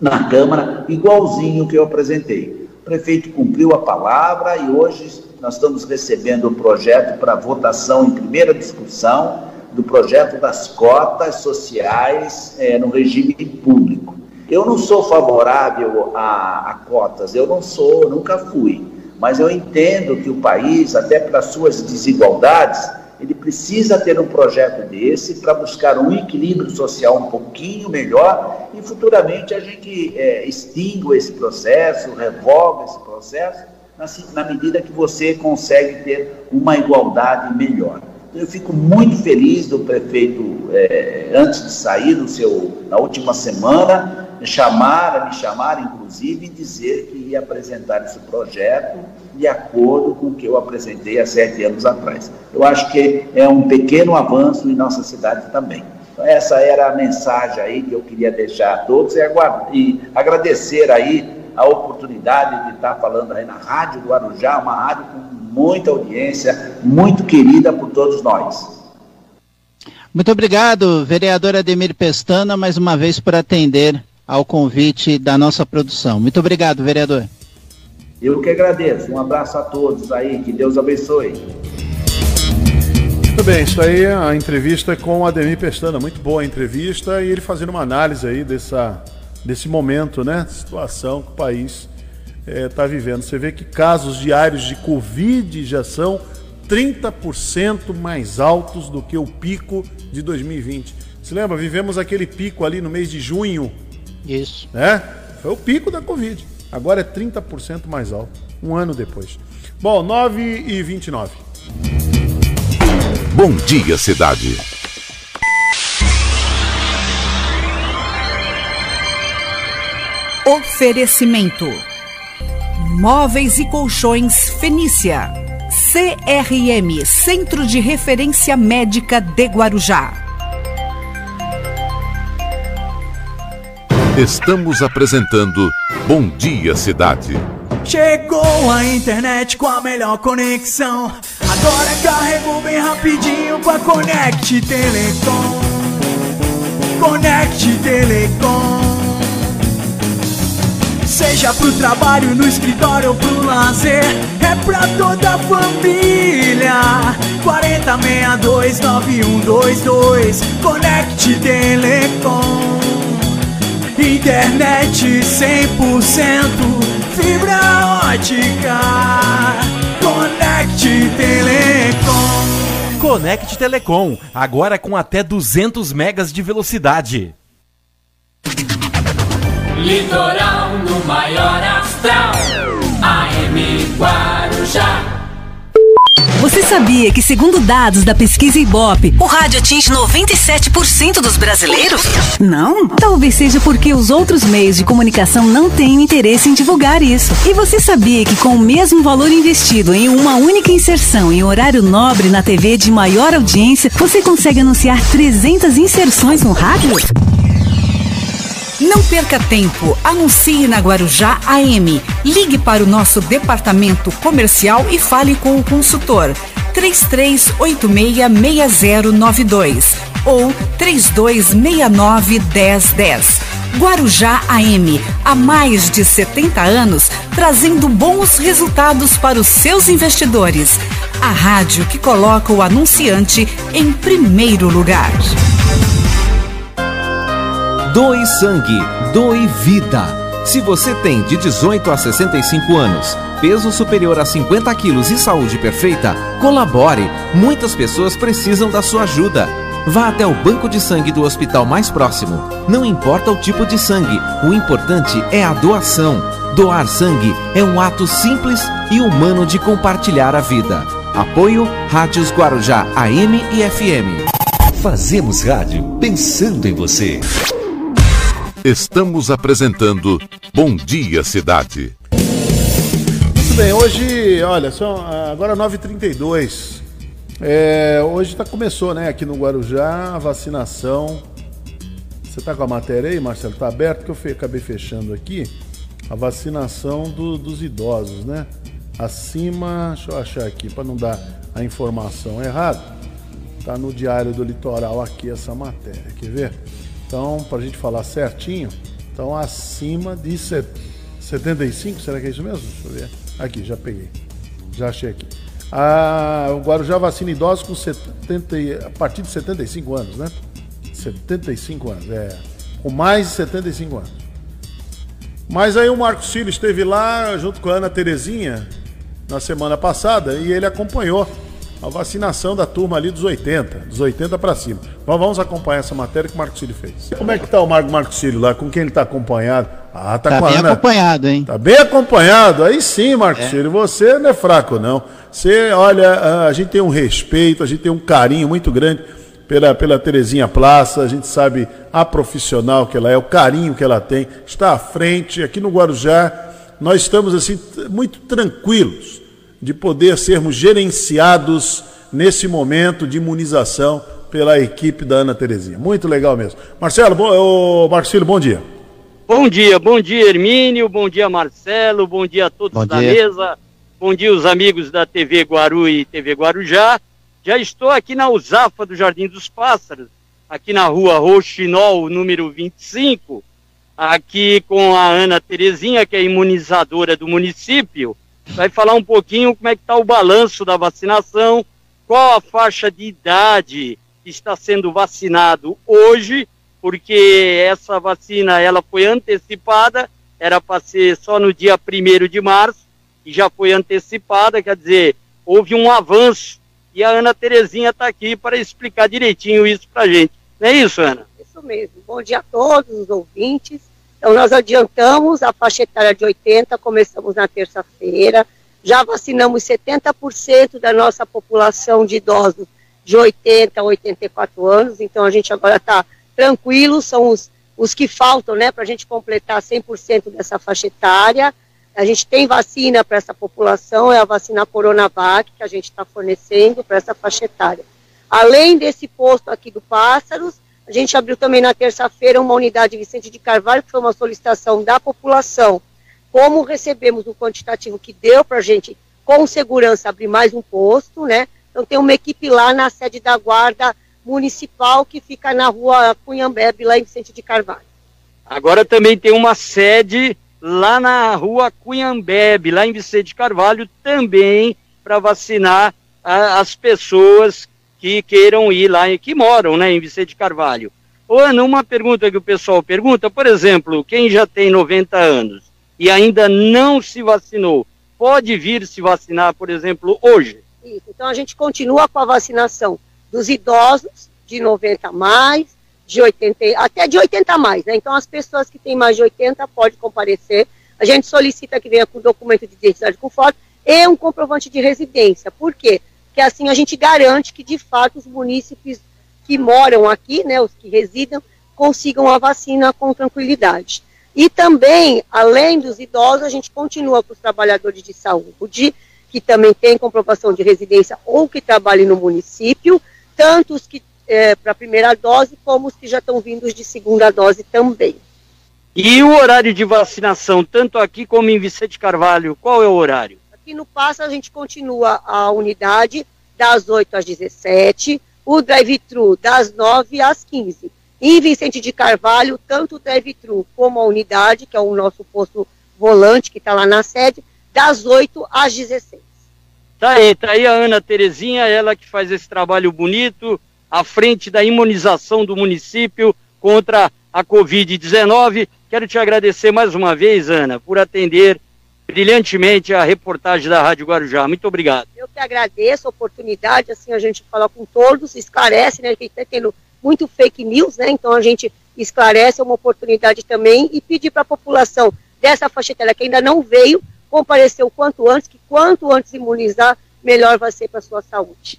na Câmara, igualzinho que eu apresentei. O prefeito cumpriu a palavra e hoje nós estamos recebendo o projeto para votação em primeira discussão do projeto das cotas sociais é, no regime público. Eu não sou favorável a, a cotas, eu não sou, nunca fui, mas eu entendo que o país, até para suas desigualdades, ele precisa ter um projeto desse para buscar um equilíbrio social um pouquinho melhor e futuramente a gente é, extingua esse processo, revoga esse processo, na, na medida que você consegue ter uma igualdade melhor. Então, eu fico muito feliz do prefeito, é, antes de sair no seu, na última semana, me chamar, me chamar, inclusive, e dizer que ia apresentar esse projeto de acordo com o que eu apresentei há sete anos atrás. Eu acho que é um pequeno avanço em nossa cidade também. Então, essa era a mensagem aí que eu queria deixar a todos e, e agradecer aí a oportunidade de estar falando aí na Rádio Guarujá, uma rádio com muita audiência, muito querida por todos nós. Muito obrigado, vereador Ademir Pestana, mais uma vez por atender ao convite da nossa produção. Muito obrigado, vereador. Eu que agradeço. Um abraço a todos aí, que Deus abençoe. Muito bem, isso aí, a entrevista com o Ademir Pestana, muito boa a entrevista e ele fazendo uma análise aí dessa, desse momento, né, situação que o país está é, vivendo. Você vê que casos diários de Covid já são 30% mais altos do que o pico de 2020. Se lembra, vivemos aquele pico ali no mês de junho. Isso. Né? Foi o pico da Covid. Agora é 30% mais alto, um ano depois. Bom, 9 e 29. Bom dia, cidade. Oferecimento: Móveis e Colchões Fenícia. CRM Centro de Referência Médica de Guarujá. Estamos apresentando Bom Dia Cidade. Chegou a internet com a melhor conexão. Agora carregou bem rapidinho com a Connect Telecom. Connect Telecom. Seja pro trabalho, no escritório ou pro lazer, é pra toda a família. 4062 9122 Connect Telecom. Internet 100%, fibra ótica. Connect Telecom. Connect Telecom, agora com até 200 megas de velocidade. Litoral no maior astral. AM Guarujá. Você sabia que, segundo dados da pesquisa Ibope, o rádio atinge 97% dos brasileiros? Não? Talvez seja porque os outros meios de comunicação não têm interesse em divulgar isso. E você sabia que, com o mesmo valor investido em uma única inserção em horário nobre na TV de maior audiência, você consegue anunciar 300 inserções no rádio? Não perca tempo. Anuncie na Guarujá AM. Ligue para o nosso departamento comercial e fale com o consultor. 33866092 ou 32691010. Guarujá AM, há mais de 70 anos, trazendo bons resultados para os seus investidores. A rádio que coloca o anunciante em primeiro lugar. Doe sangue, doe vida. Se você tem de 18 a 65 anos, peso superior a 50 quilos e saúde perfeita, colabore. Muitas pessoas precisam da sua ajuda. Vá até o banco de sangue do hospital mais próximo. Não importa o tipo de sangue, o importante é a doação. Doar sangue é um ato simples e humano de compartilhar a vida. Apoio Rádios Guarujá AM e FM. Fazemos rádio pensando em você. Estamos apresentando Bom Dia Cidade. Muito bem, hoje, olha, são agora 9h32. É, hoje tá, começou, né, aqui no Guarujá, a vacinação. Você tá com a matéria aí, Marcelo? Tá aberto que eu fe acabei fechando aqui. A vacinação do, dos idosos, né? Acima, deixa eu achar aqui para não dar a informação errada. Tá no Diário do Litoral aqui essa matéria. Quer ver? Então, para a gente falar certinho, então acima de 75, será que é isso mesmo? Deixa eu ver. Aqui, já peguei. Já achei aqui. Ah, o Guarujá vacina idosos com 70, a partir de 75 anos, né? 75 anos, é. Com mais de 75 anos. Mas aí o Marco Cílio esteve lá junto com a Ana Terezinha na semana passada e ele acompanhou a vacinação da turma ali dos 80, dos 80 para cima. Mas vamos acompanhar essa matéria que o Marco Cílio fez. Como é que tá o Marco, Marco Cílio lá? Com quem ele tá acompanhado? Ah, tá, tá com bem Ana. acompanhado, hein? Tá bem acompanhado. Aí sim, Marco é. Cílio, você não é fraco não. Você, olha, a gente tem um respeito, a gente tem um carinho muito grande pela, pela Terezinha Plaça, a gente sabe a profissional que ela é, o carinho que ela tem, está à frente, aqui no Guarujá, nós estamos assim muito tranquilos de poder sermos gerenciados nesse momento de imunização pela equipe da Ana Terezinha. Muito legal mesmo. Marcelo, bom, ô, Marcelo, bom dia. Bom dia, bom dia Hermínio, bom dia Marcelo, bom dia a todos Bom da dia. mesa, bom dia os amigos da TV Guaru e TV Guarujá. Já estou aqui na Usafa do Jardim dos Pássaros, aqui na rua Roxinol, número 25, aqui com a Ana Terezinha, que é imunizadora do município, vai falar um pouquinho como é que está o balanço da vacinação, qual a faixa de idade que está sendo vacinado hoje, porque essa vacina ela foi antecipada, era para ser só no dia 1 de março, e já foi antecipada, quer dizer, houve um avanço, e a Ana Terezinha está aqui para explicar direitinho isso para a gente. Não é isso, Ana? Isso mesmo. Bom dia a todos os ouvintes. Então, nós adiantamos a faixa etária de 80, começamos na terça-feira. Já vacinamos 70% da nossa população de idosos de 80 a 84 anos. Então, a gente agora está tranquilo, são os, os que faltam né, para a gente completar 100% dessa faixa etária. A gente tem vacina para essa população, é a vacina Coronavac, que a gente está fornecendo para essa faixa etária. Além desse posto aqui do Pássaros, a gente abriu também na terça-feira uma unidade Vicente de Carvalho, que foi uma solicitação da população. Como recebemos o quantitativo que deu para a gente, com segurança, abrir mais um posto, né? Então tem uma equipe lá na sede da Guarda Municipal, que fica na rua Cunhambebe, lá em Vicente de Carvalho. Agora também tem uma sede lá na rua Cunhambebe, lá em Vicente de Carvalho, também para vacinar a- as pessoas que queiram ir lá e que moram né, em Vicente Carvalho. Ô, Ana, uma pergunta que o pessoal pergunta, por exemplo, quem já tem 90 anos e ainda não se vacinou, pode vir se vacinar, por exemplo, hoje? Isso. Então a gente continua com a vacinação dos idosos de 90 a mais, de 80, e- até de 80 a mais, né? Então as pessoas que têm mais de 80 podem comparecer. A gente solicita que venha com documento de identidade com foto e um comprovante de residência. Por quê? Porque assim a gente garante que de fato os munícipes que moram aqui, né, os que residam, consigam a vacina com tranquilidade. E também, além dos idosos, a gente continua com os trabalhadores de saúde, que também têm comprovação de residência ou que trabalhem no município, tanto os que para a primeira dose, como os que já estão vindos de segunda dose também. E o horário de vacinação, tanto aqui como em Vicente Carvalho, qual é o horário? Aqui no Passa a gente continua a unidade das 8 às 17, o drive-thru das 9 às 15. Em Vicente de Carvalho, tanto o drive-thru como a unidade, que é o nosso posto volante que está lá na sede, das 8 às 16. Tá aí, tá aí a Ana Terezinha, ela que faz esse trabalho bonito à frente da imunização do município contra a Covid-19. Quero te agradecer mais uma vez, Ana, por atender brilhantemente a reportagem da Rádio Guarujá. Muito obrigado. Eu que agradeço a oportunidade, assim a gente fala com todos, esclarece, né, que está tendo muito fake news, né, então a gente esclarece, é uma oportunidade também, e pedir para a população dessa faixa etária que ainda não veio, comparecer o quanto antes, que quanto antes imunizar, melhor vai ser para a sua saúde.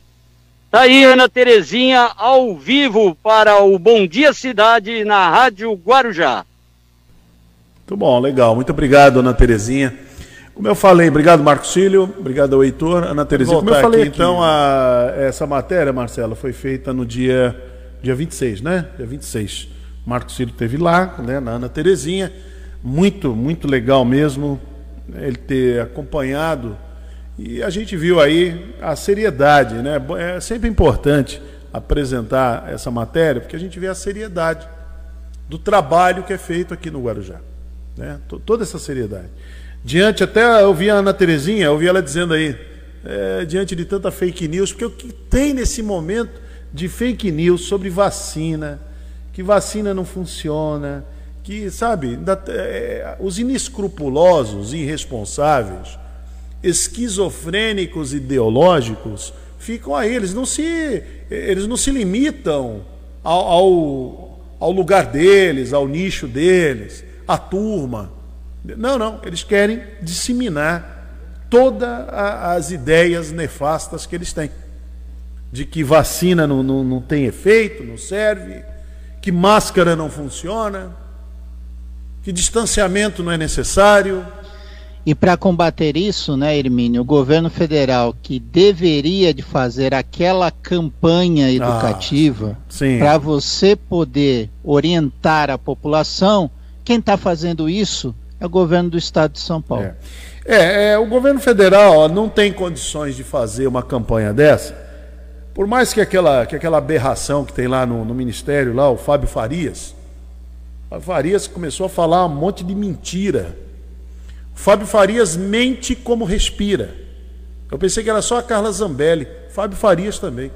Tá aí, Ana Terezinha, ao vivo para o Bom Dia Cidade na Rádio Guarujá. Muito bom, legal. Muito obrigado, Ana Terezinha. Como eu falei, obrigado, Marco Cílio, obrigado ao Heitor, Ana Terezinha. Como eu falei, aqui, então, a- essa matéria, Marcelo, foi feita no dia, dia 26, né? Dia 26. Marco Cílio esteve lá, né, na Ana Terezinha. Muito, muito legal mesmo ele ter acompanhado. E a gente viu aí a seriedade, né? É sempre importante apresentar essa matéria, porque a gente vê a seriedade do trabalho que é feito aqui no Guarujá. Né? To- Toda essa seriedade. Diante, até eu vi a Ana Terezinha, eu vi ela dizendo aí, é, diante de tanta fake news, porque o que tem nesse momento de fake news sobre vacina, que vacina não funciona, que, sabe, ainda- é, os inescrupulosos, irresponsáveis, esquizofrênicos ideológicos ficam aí, eles não se, eles não se limitam ao, ao, ao lugar deles, ao nicho deles, à turma. Não, não, eles querem disseminar todas as ideias nefastas que eles têm. De que vacina não, não, não tem efeito, não serve, que máscara não funciona, que distanciamento não é necessário. E para combater isso, né, Hermínio, o governo federal que deveria de fazer aquela campanha educativa sim. para você poder orientar a população quem está fazendo isso é o governo do estado de São Paulo. É. É, é, o governo federal ó, não tem condições de fazer uma campanha dessa. Por mais que aquela, que aquela aberração que tem lá no, no ministério, lá, o Fábio Farias, Fábio Farias começou a falar um monte de mentira. O Fábio Farias mente como respira. Eu pensei que era só a Carla Zambelli. Fábio Farias também.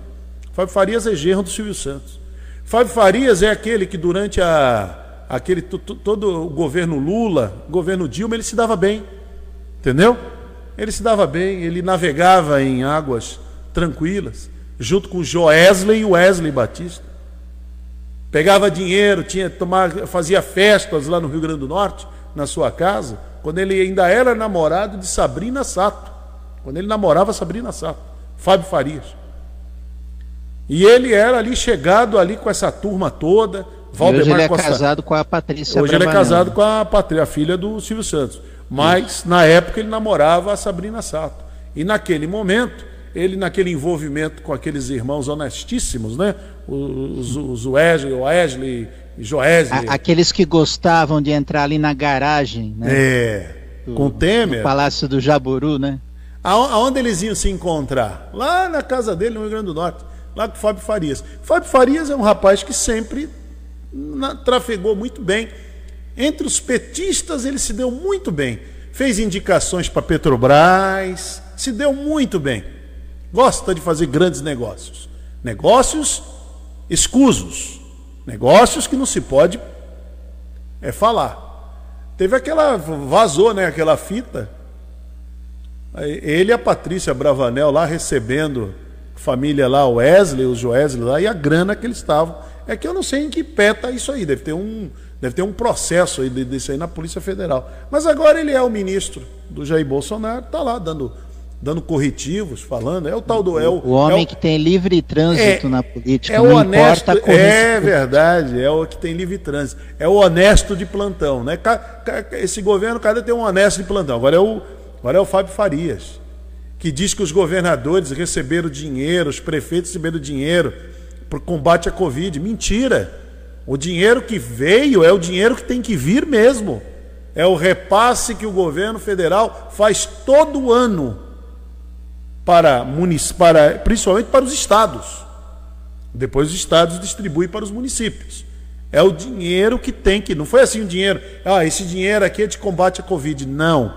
Fábio Farias é genro do Silvio Santos. Fábio Farias é aquele que durante a, aquele todo o governo Lula, governo Dilma, ele se dava bem. Entendeu? Ele se dava bem, ele navegava em águas tranquilas, junto com Joesley e Wesley Batista. Pegava dinheiro, tinha tomar, fazia festas lá no Rio Grande do Norte, na sua casa, quando ele ainda era namorado de Sabrina Sato. Quando ele namorava Sabrina Sato, Fábio Farias. E ele era ali chegado ali com essa turma toda. Valdemar hoje ele é Costa... casado com a Patrícia Hoje ele é casado com a Patrícia, a filha do Silvio Santos. Mas Isso. na época ele namorava a Sabrina Sato. E naquele momento, ele naquele envolvimento com aqueles irmãos honestíssimos, né? Os, os Wesley, Wesley Joesley. Aqueles que gostavam de entrar ali na garagem, né? É. Do, com Temer. No Palácio do Jaburu, né? Aonde eles iam se encontrar? Lá na casa dele, no Rio Grande do Norte. Lá com o Fábio Farias. Fábio Farias é um rapaz que sempre trafegou muito bem entre os petistas, ele se deu muito bem. Fez indicações para Petrobras, se deu muito bem. Gosta de fazer grandes negócios. Negócios escusos. Negócios que não se pode é falar. Teve aquela. Vazou, né? Aquela fita. Ele e a Patrícia Bravanel lá recebendo família lá, o Wesley, os Wesley lá, e a grana que eles estavam. É que eu não sei em que pé está isso aí. Deve ter um, Deve ter um processo aí desse aí na Polícia Federal. Mas agora ele é o ministro do Jair Bolsonaro, está lá dando, dando corretivos, falando. É o tal do. É o, o homem é o, que tem livre trânsito é, na política. É o honesto. É verdade, é o que tem livre trânsito. É o honesto de plantão. Né? Esse governo, cada tem um honesto de plantão. Agora é o, agora é o Fábio Farias, que diz que os governadores receberam dinheiro, os prefeitos receberam dinheiro o combate à Covid. Mentira! O dinheiro que veio é o dinheiro que tem que vir mesmo. É o repasse que o governo federal faz todo ano para, para principalmente para os estados. Depois os estados distribuem para os municípios. É o dinheiro que tem que. Não foi assim o dinheiro. Ah, esse dinheiro aqui é de combate à Covid. Não.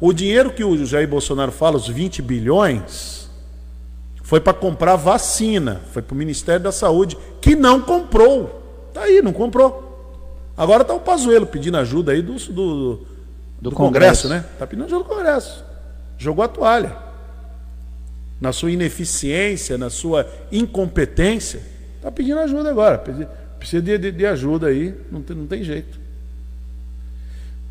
O dinheiro que o Jair Bolsonaro fala, os 20 bilhões, foi para comprar vacina. Foi para o Ministério da Saúde, que não comprou. Tá aí, não comprou. Agora tá o Pazuelo pedindo ajuda aí do, do, do, do Congresso, Congresso, né? Tá pedindo ajuda do Congresso. Jogou a toalha. Na sua ineficiência, na sua incompetência, tá pedindo ajuda agora. Precisa de, de, de ajuda aí, não tem, não tem jeito.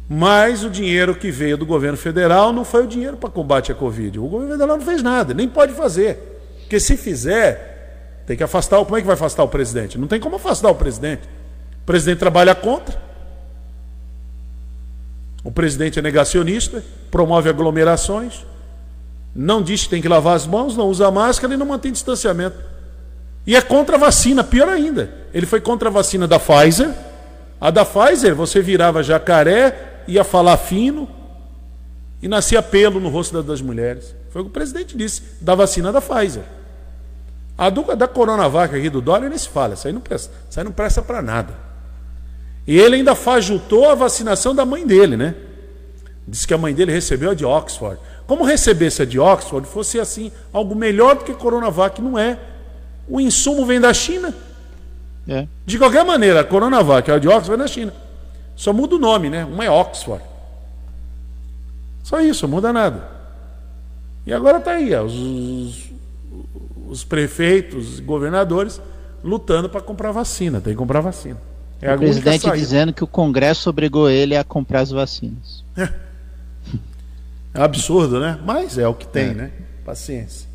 Mas o dinheiro que veio do governo federal não foi o dinheiro para combate à Covid. O governo federal não fez nada, nem pode fazer. Porque se fizer, tem que afastar. Como é que vai afastar o presidente? Não tem como afastar o presidente. O presidente trabalha contra. O presidente é negacionista, promove aglomerações, não diz que tem que lavar as mãos, não usa máscara e não mantém distanciamento. E é contra a vacina, pior ainda. Ele foi contra a vacina da Pfizer. A da Pfizer, você virava jacaré, ia falar fino e nascia pelo no rosto das mulheres. Foi o que o presidente disse, da vacina da Pfizer. A dupla da Coronavac aqui do Dória nem se fala, isso aí não presta, isso não presta para nada. E ele ainda fajutou a vacinação da mãe dele, né? Diz que a mãe dele recebeu a de Oxford. Como recebesse a de Oxford fosse assim, algo melhor do que Coronavac, não é. O insumo vem da China. É. De qualquer maneira, a Coronavac a de Oxford vem da China. Só muda o nome, né? Uma é Oxford. Só isso, muda nada. E agora está aí, ó, os, os prefeitos, governadores, lutando para comprar vacina. Tem que comprar vacina. É o presidente dizendo que o Congresso obrigou ele a comprar as vacinas. É. é absurdo, né? Mas é o que tem, é. né? Paciência.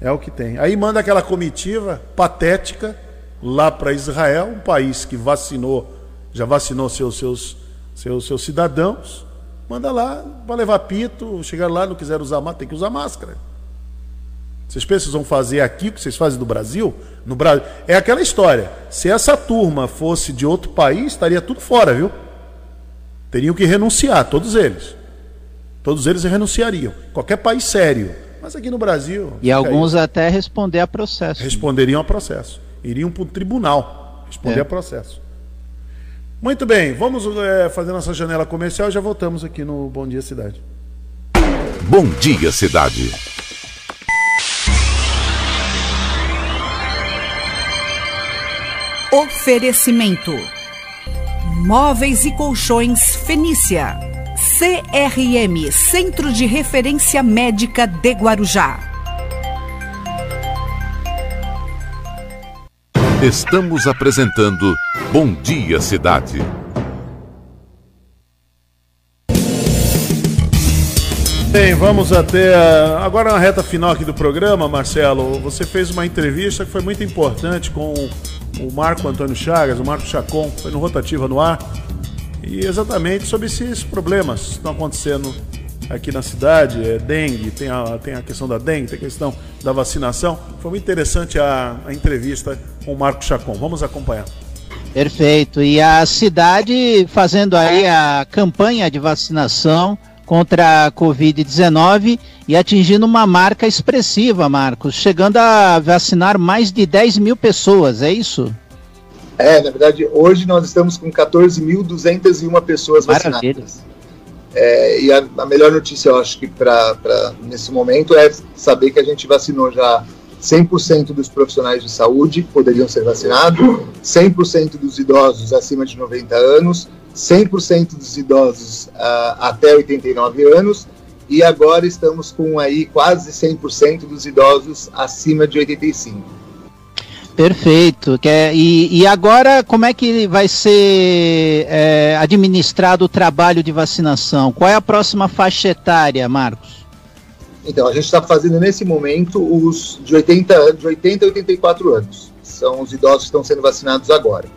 É o que tem. Aí manda aquela comitiva patética lá para Israel, um país que vacinou, já vacinou seus, seus, seus, seus cidadãos. Manda lá para levar pito, chegar lá, não quiser usar máscara, tem que usar máscara. Vocês pensam que vão fazer aqui o que vocês fazem no Brasil? No Brasil é aquela história. Se essa turma fosse de outro país, estaria tudo fora, viu? teriam que renunciar, todos eles. Todos eles renunciariam. Qualquer país sério. Mas aqui no Brasil. E alguns aí. até responder a processo. Responderiam a processo. Iriam para o tribunal responder é. a processo. Muito bem, vamos é, fazer nossa janela comercial e já voltamos aqui no Bom Dia Cidade. Bom Dia Cidade. Oferecimento: Móveis e Colchões Fenícia. CRM Centro de Referência Médica de Guarujá. Estamos apresentando Bom Dia Cidade. Bem, vamos até agora na reta final aqui do programa, Marcelo. Você fez uma entrevista que foi muito importante com o Marco Antônio Chagas, o Marco Chacon, foi no Rotativa no Ar, e exatamente sobre esses problemas que estão acontecendo aqui na cidade, é dengue, tem a, tem a questão da dengue, tem a questão da vacinação. Foi muito interessante a, a entrevista com o Marco Chacon. Vamos acompanhar. Perfeito. E a cidade fazendo aí a campanha de vacinação contra a Covid-19 e atingindo uma marca expressiva, Marcos, chegando a vacinar mais de 10 mil pessoas, é isso? É, na verdade, hoje nós estamos com 14.201 pessoas Maravilha. vacinadas. É, e a, a, melhor notícia, eu acho que para nesse momento é saber que a gente vacinou já 100% dos profissionais de saúde poderiam ser vacinados, 100% dos idosos acima de 90 anos, 100% dos idosos uh, até 89 anos e agora estamos com aí quase 100% dos idosos acima de 85. Perfeito. É, e, e, agora, como é que vai ser é, administrado o trabalho de vacinação? Qual é a próxima faixa etária, Marcos? Então, a gente está fazendo nesse momento os de 80, de 80 a 84 anos. São os idosos que estão sendo vacinados agora.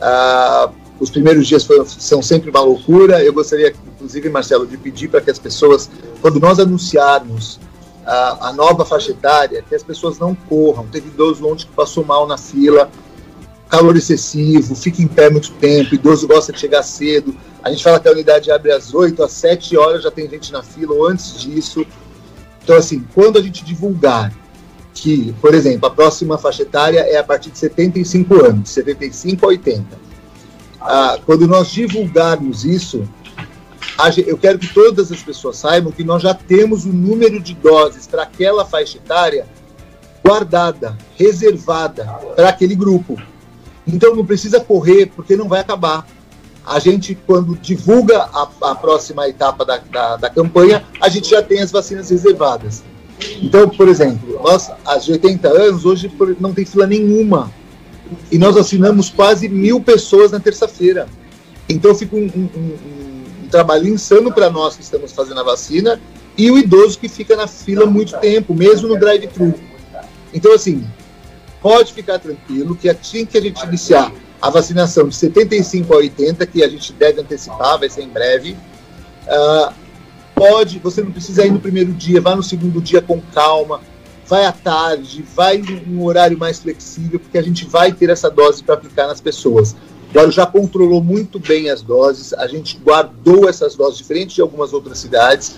Ah, os primeiros dias foram, são sempre uma loucura. Eu gostaria, inclusive, Marcelo, de pedir para que as pessoas, quando nós anunciarmos a, a, nova faixa etária, que as pessoas não corram. Teve idoso ontem que passou mal na fila, calor excessivo, fica em pé muito tempo, idoso gosta de chegar cedo. A gente fala que a unidade abre às 8, às 7 horas já tem gente na fila, ou antes disso. Então, assim, quando a gente divulgar que, por exemplo, a próxima faixa etária é a partir de 75 anos, 75 a 80. Ah, quando nós divulgarmos isso, eu quero que todas as pessoas saibam que nós já temos o número de doses para aquela faixa etária guardada, reservada para aquele grupo. Então não precisa correr, porque não vai acabar. A gente, quando divulga a, a próxima etapa da, da, da, campanha, a gente já tem as vacinas reservadas. Então, por exemplo, nós, de 80 anos, hoje não tem fila nenhuma. E nós assinamos quase mil pessoas na terça-feira. Então fica um, um, um trabalho insano para nós que estamos fazendo a vacina e o idoso que fica na fila muito tempo, mesmo no drive-thru. Então, assim, pode ficar tranquilo que assim que a gente iniciar a vacinação de 75 a 80, que a gente deve antecipar, vai ser em breve, uh, pode, você não precisa ir no primeiro dia, vá no segundo dia com calma, vai à tarde, vai em um horário mais flexível, porque a gente vai ter essa dose para aplicar nas pessoas. Guarujá controlou muito bem as doses, a gente guardou essas doses diferente de algumas outras cidades,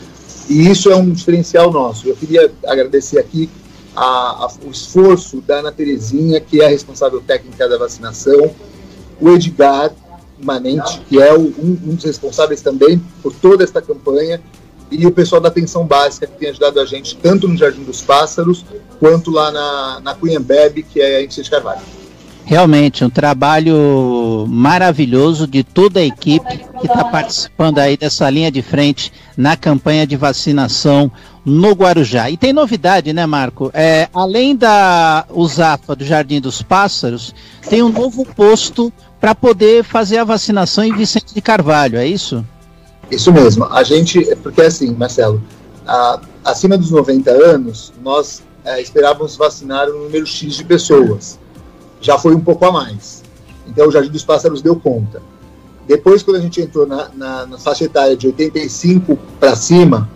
e isso é um diferencial nosso. Eu queria agradecer aqui a, a, o esforço da Ana Terezinha, que é a responsável técnica da vacinação, o Edgar Manente, que é o, um, um, dos responsáveis também por toda esta campanha, e o pessoal da atenção básica, que tem ajudado a gente tanto no Jardim dos Pássaros, quanto lá na, na Cunhambebe, que é a de Carvalho. Realmente, um trabalho maravilhoso de toda a equipe que está participando aí dessa linha de frente na campanha de vacinação no Guarujá. E tem novidade, né, Marco? É, além da USAPA do Jardim dos Pássaros, tem um novo posto para poder fazer a vacinação em Vicente de Carvalho, é isso? Isso mesmo. A gente, porque assim, Marcelo, a, acima dos 90 anos, nós é, esperávamos vacinar um número X de pessoas já foi um pouco a mais. Então o Jardim dos Pássaros deu conta. Depois, quando a gente entrou na, na, na faixa etária de 85 para cima,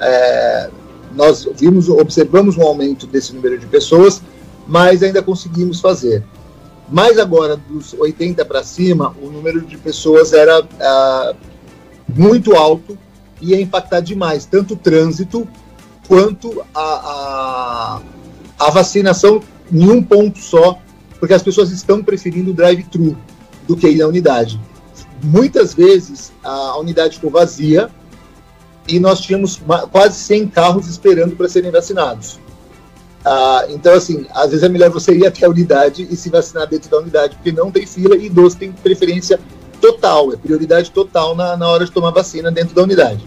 é, nós vimos, observamos um aumento desse número de pessoas, mas ainda conseguimos fazer. Mas agora, dos 80 para cima, o número de pessoas era, ah, muito alto e ia impactar demais, tanto o trânsito quanto a, a, a vacinação em um ponto só, porque as pessoas estão preferindo o drive-thru do que ir na unidade. Muitas vezes a unidade ficou vazia e nós tínhamos quase 100 carros esperando para serem vacinados. Ah, então, assim, às vezes é melhor você ir até a unidade e se vacinar dentro da unidade, porque não tem fila e idoso tem preferência total, é prioridade total na, na hora de tomar vacina dentro da unidade.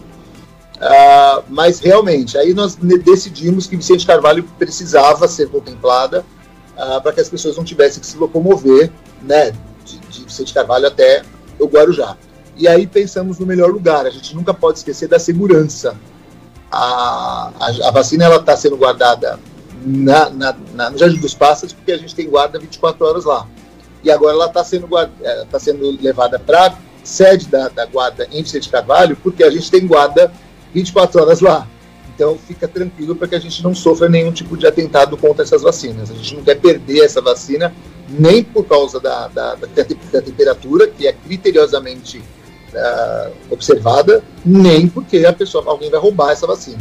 Ah, mas realmente, aí nós decidimos que Vicente Carvalho precisava ser contemplada ah, para que as pessoas não tivessem que se locomover né, de, de Vicente Carvalho até o Guarujá. E aí pensamos no melhor lugar, a gente nunca pode esquecer da segurança. A, a, a vacina está sendo guardada na, na, na, no Jardim dos Pássaros porque a gente tem guarda 24 horas lá. E agora ela está sendo, é, tá sendo levada para sede da, da guarda em Vicente Carvalho porque a gente tem guarda 24 horas lá. Então fica tranquilo para que a gente não sofra nenhum tipo de atentado contra essas vacinas. A gente não quer perder essa vacina nem por causa da, da, da, da temperatura, que é criteriosamente uh, observada, nem porque a pessoa, alguém vai roubar essa vacina.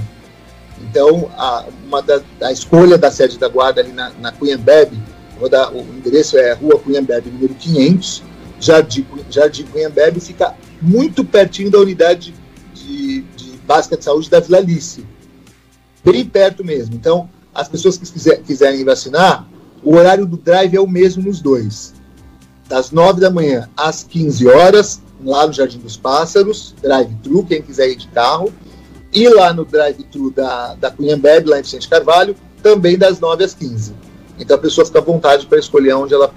Então, a, uma da, a escolha da sede da guarda ali na, na Cunhambebe, o endereço é Rua Cunhambebe, número 500, Jardim, Jardim Cunhambebe, fica muito pertinho da unidade de, de básica de saúde da Vila Alice bem perto mesmo. Então, as pessoas que quiser, quiserem vacinar, o horário do drive é o mesmo nos dois. Das 9 da manhã às 15 horas, lá no Jardim dos Pássaros, drive-thru, quem quiser ir de carro. E lá no drive-thru da, da Cunhambebe, lá em Vicente Carvalho, também das 9 às 15. Então a pessoa fica à vontade para escolher onde ela.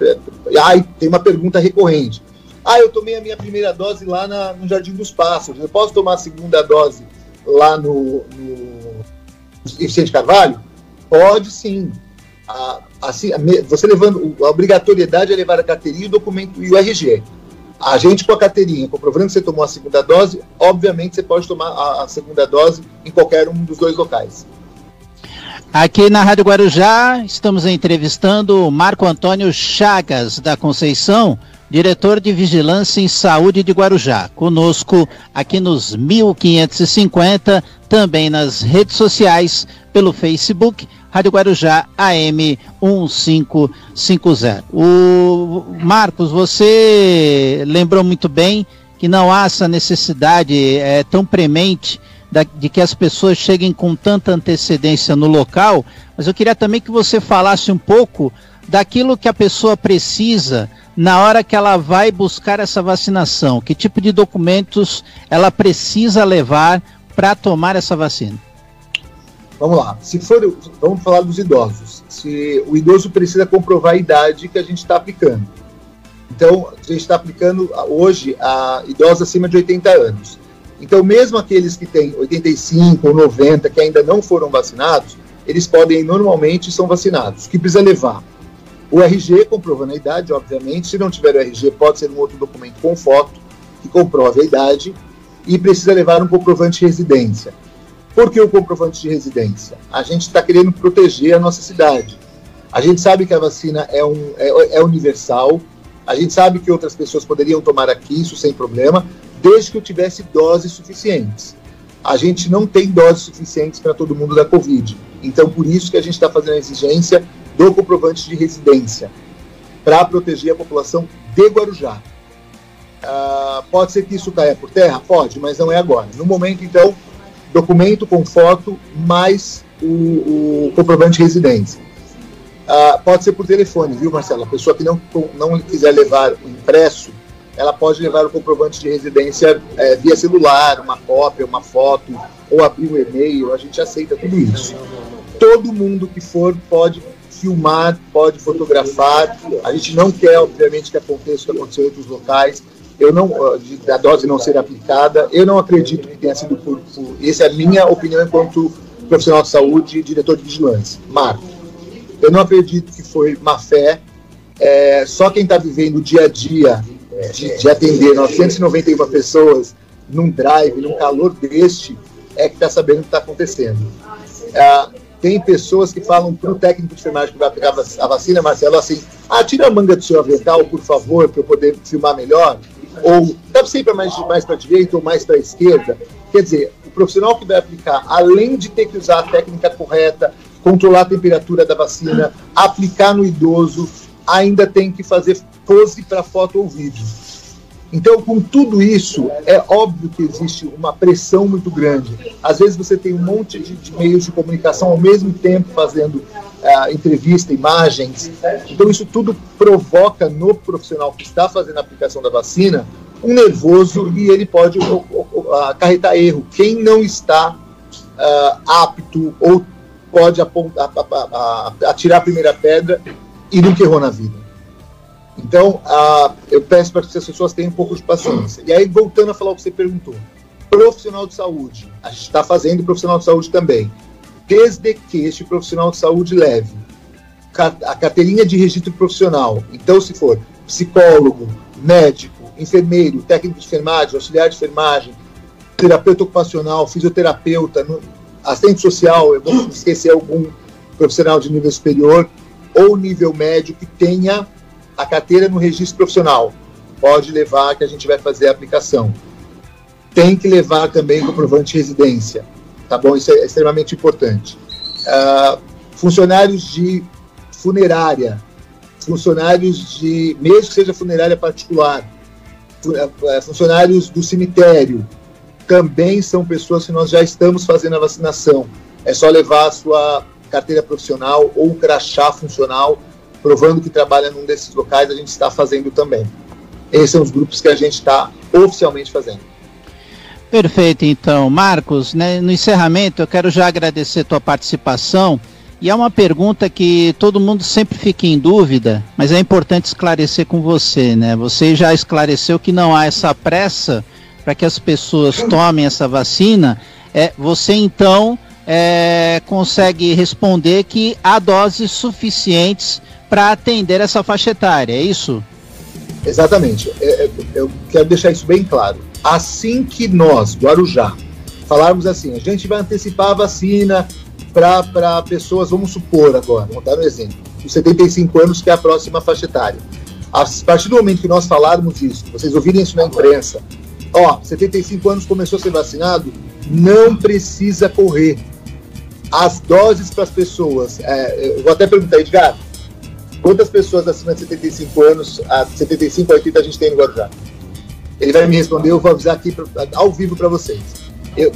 Ah, e tem uma pergunta recorrente. Ah, eu tomei a minha primeira dose lá na, no Jardim dos Pássaros. Eu posso tomar a segunda dose lá no, no Vicente Carvalho? Pode sim. A, assim, você levando a obrigatoriedade é levar a carteirinha, o documento e o RG. A gente com a carteirinha, comprovando que você tomou a segunda dose, obviamente você pode tomar a, a segunda dose em qualquer um dos dois locais. Aqui na Rádio Guarujá, estamos entrevistando o Marco Antônio Chagas da Conceição, diretor de Vigilância em Saúde de Guarujá. Conosco aqui nos 1550, também nas redes sociais, pelo Facebook, Rádio Guarujá AM 1550. O Marcos, você lembrou muito bem que não há essa necessidade é, tão premente de que as pessoas cheguem com tanta antecedência no local, mas eu queria também que você falasse um pouco daquilo que a pessoa precisa na hora que ela vai buscar essa vacinação? Que tipo de documentos ela precisa levar para tomar essa vacina? Vamos lá. Se for, vamos falar dos idosos. Se o idoso precisa comprovar a idade que a gente está aplicando. Então, a gente está aplicando hoje a idosos acima de 80 anos. Então, mesmo aqueles que têm 85 ou 90 que ainda não foram vacinados, eles podem normalmente são vacinados. O que precisa levar? O RG comprovando a idade, obviamente. Se não tiver o RG, pode ser um outro documento com foto que comprove a idade e precisa levar um comprovante de residência. Por que o comprovante de residência? A gente está querendo proteger a nossa cidade. A gente sabe que a vacina é, um, é, é universal, a gente sabe que outras pessoas poderiam tomar aqui, isso sem problema, desde que eu tivesse doses suficientes. A gente não tem doses suficientes para todo mundo da Covid. Então, por isso que a gente está fazendo a exigência do comprovante de residência para proteger a população de Guarujá. Uh, pode ser que isso caia por terra? Pode, mas não é agora. No momento, então, documento com foto mais o, o comprovante de residência. Uh, pode ser por telefone, viu, Marcelo? A pessoa que não, não quiser levar o impresso, ela pode levar o comprovante de residência é, via celular, uma cópia, uma foto, ou abrir um e-mail, a gente aceita tudo isso. Todo mundo que for pode filmar, pode fotografar. A gente não quer, obviamente, que aconteça o que aconteceu em outros locais. Eu não, da dose não ser aplicada. Eu não acredito que tenha sido por, por. Essa é a minha opinião enquanto profissional de saúde e diretor de vigilância. Marco, eu não acredito que foi má fé. É, só quem está vivendo o dia a dia de, de atender 991 pessoas num drive, num calor deste, é que está sabendo o que está acontecendo. É, tem pessoas que falam para o técnico de enfermagem que vai aplicar a vacina, Marcelo, assim: ah, tira a manga do seu avental, por favor, para eu poder filmar melhor. Ou, sabe sempre mais, mais para a direita ou mais para a esquerda? Quer dizer, o profissional que vai aplicar, além de ter que usar a técnica correta, controlar a temperatura da vacina, aplicar no idoso, ainda tem que fazer pose para foto ou vídeo. Então, com tudo isso, é óbvio que existe uma pressão muito grande. Às vezes você tem um monte de, de meios de comunicação ao mesmo tempo fazendo uh, entrevista, imagens. Então, isso tudo provoca no profissional que está fazendo a aplicação da vacina um nervoso e ele pode acarretar erro. Quem não está uh, apto ou pode apontar, atirar a primeira pedra e nunca errou na vida. Então, uh, eu peço para que as pessoas tenham um pouco de paciência. E aí, voltando a falar o que você perguntou, profissional de saúde, a gente está fazendo profissional de saúde também, desde que este profissional de saúde leve a carteirinha de registro profissional. Então, se for psicólogo, médico, enfermeiro, técnico de enfermagem, auxiliar de enfermagem, terapeuta ocupacional, fisioterapeuta, assistente social, eu vou esquecer algum profissional de nível superior ou nível médio que tenha a carteira no registro profissional. Pode levar que a gente vai fazer a aplicação. Tem que levar também comprovante de residência. Tá bom? Isso é extremamente importante. Uh, funcionários de funerária, funcionários de, mesmo que seja funerária particular, eh, funcionários do cemitério, também são pessoas que nós já estamos fazendo a vacinação. É só levar a sua carteira profissional ou crachá funcional provando que trabalha num desses locais, a gente está fazendo também. Esses são os grupos que a gente está oficialmente fazendo. Perfeito, então. Marcos, né, no encerramento, eu quero já agradecer a tua participação. E é uma pergunta que todo mundo sempre fica em dúvida, mas é importante esclarecer com você, né? Você já esclareceu que não há essa pressa para que as pessoas tomem essa vacina. É, você então é, consegue responder que há doses suficientes para atender essa faixa etária, é isso? Exatamente. É, é, eu quero deixar isso bem claro. Assim que nós, Guarujá, falarmos assim, a gente vai antecipar a vacina para pessoas, vamos supor agora, vamos dar um exemplo, os 75 anos, que é a próxima faixa etária. A partir do momento que nós falarmos isso, vocês ouvirem isso na imprensa, ó, 75 anos começou a ser vacinado, não precisa correr. As doses para as pessoas, é, eu vou até perguntar, Edgar, Quantas pessoas acima de 75 anos, a 75 a 80 a gente tem no Guarujá? Ele vai me responder, eu vou avisar aqui pra, ao vivo para vocês. Eu...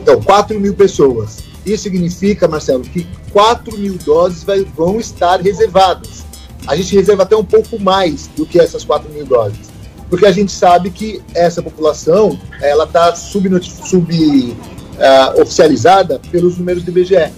Então, 4 mil pessoas. Isso significa, Marcelo, que 4 mil doses vai, vão estar reservadas. A gente reserva até um pouco mais do que essas 4 mil doses. Porque a gente sabe que essa população ela está sub, sub uh, oficializada pelos números do IBGE.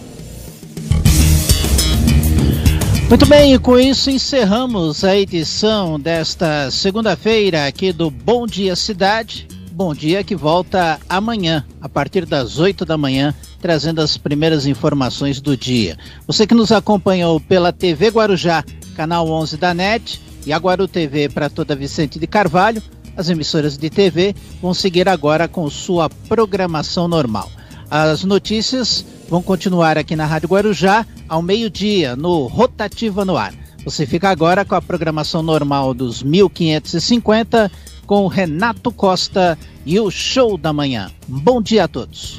Muito bem, e com isso encerramos a edição desta segunda-feira aqui do Bom Dia Cidade. Bom dia que volta amanhã, a partir das 8 da manhã, trazendo as primeiras informações do dia. Você que nos acompanhou pela TV Guarujá, canal 11 da NET, e a Guaru TV para toda Vicente de Carvalho, as emissoras de TV vão seguir agora com sua programação normal. As notícias vão continuar aqui na Rádio Guarujá ao meio-dia no Rotativa no Ar. Você fica agora com a programação normal dos 1550 com Renato Costa e o Show da Manhã. Bom dia a todos.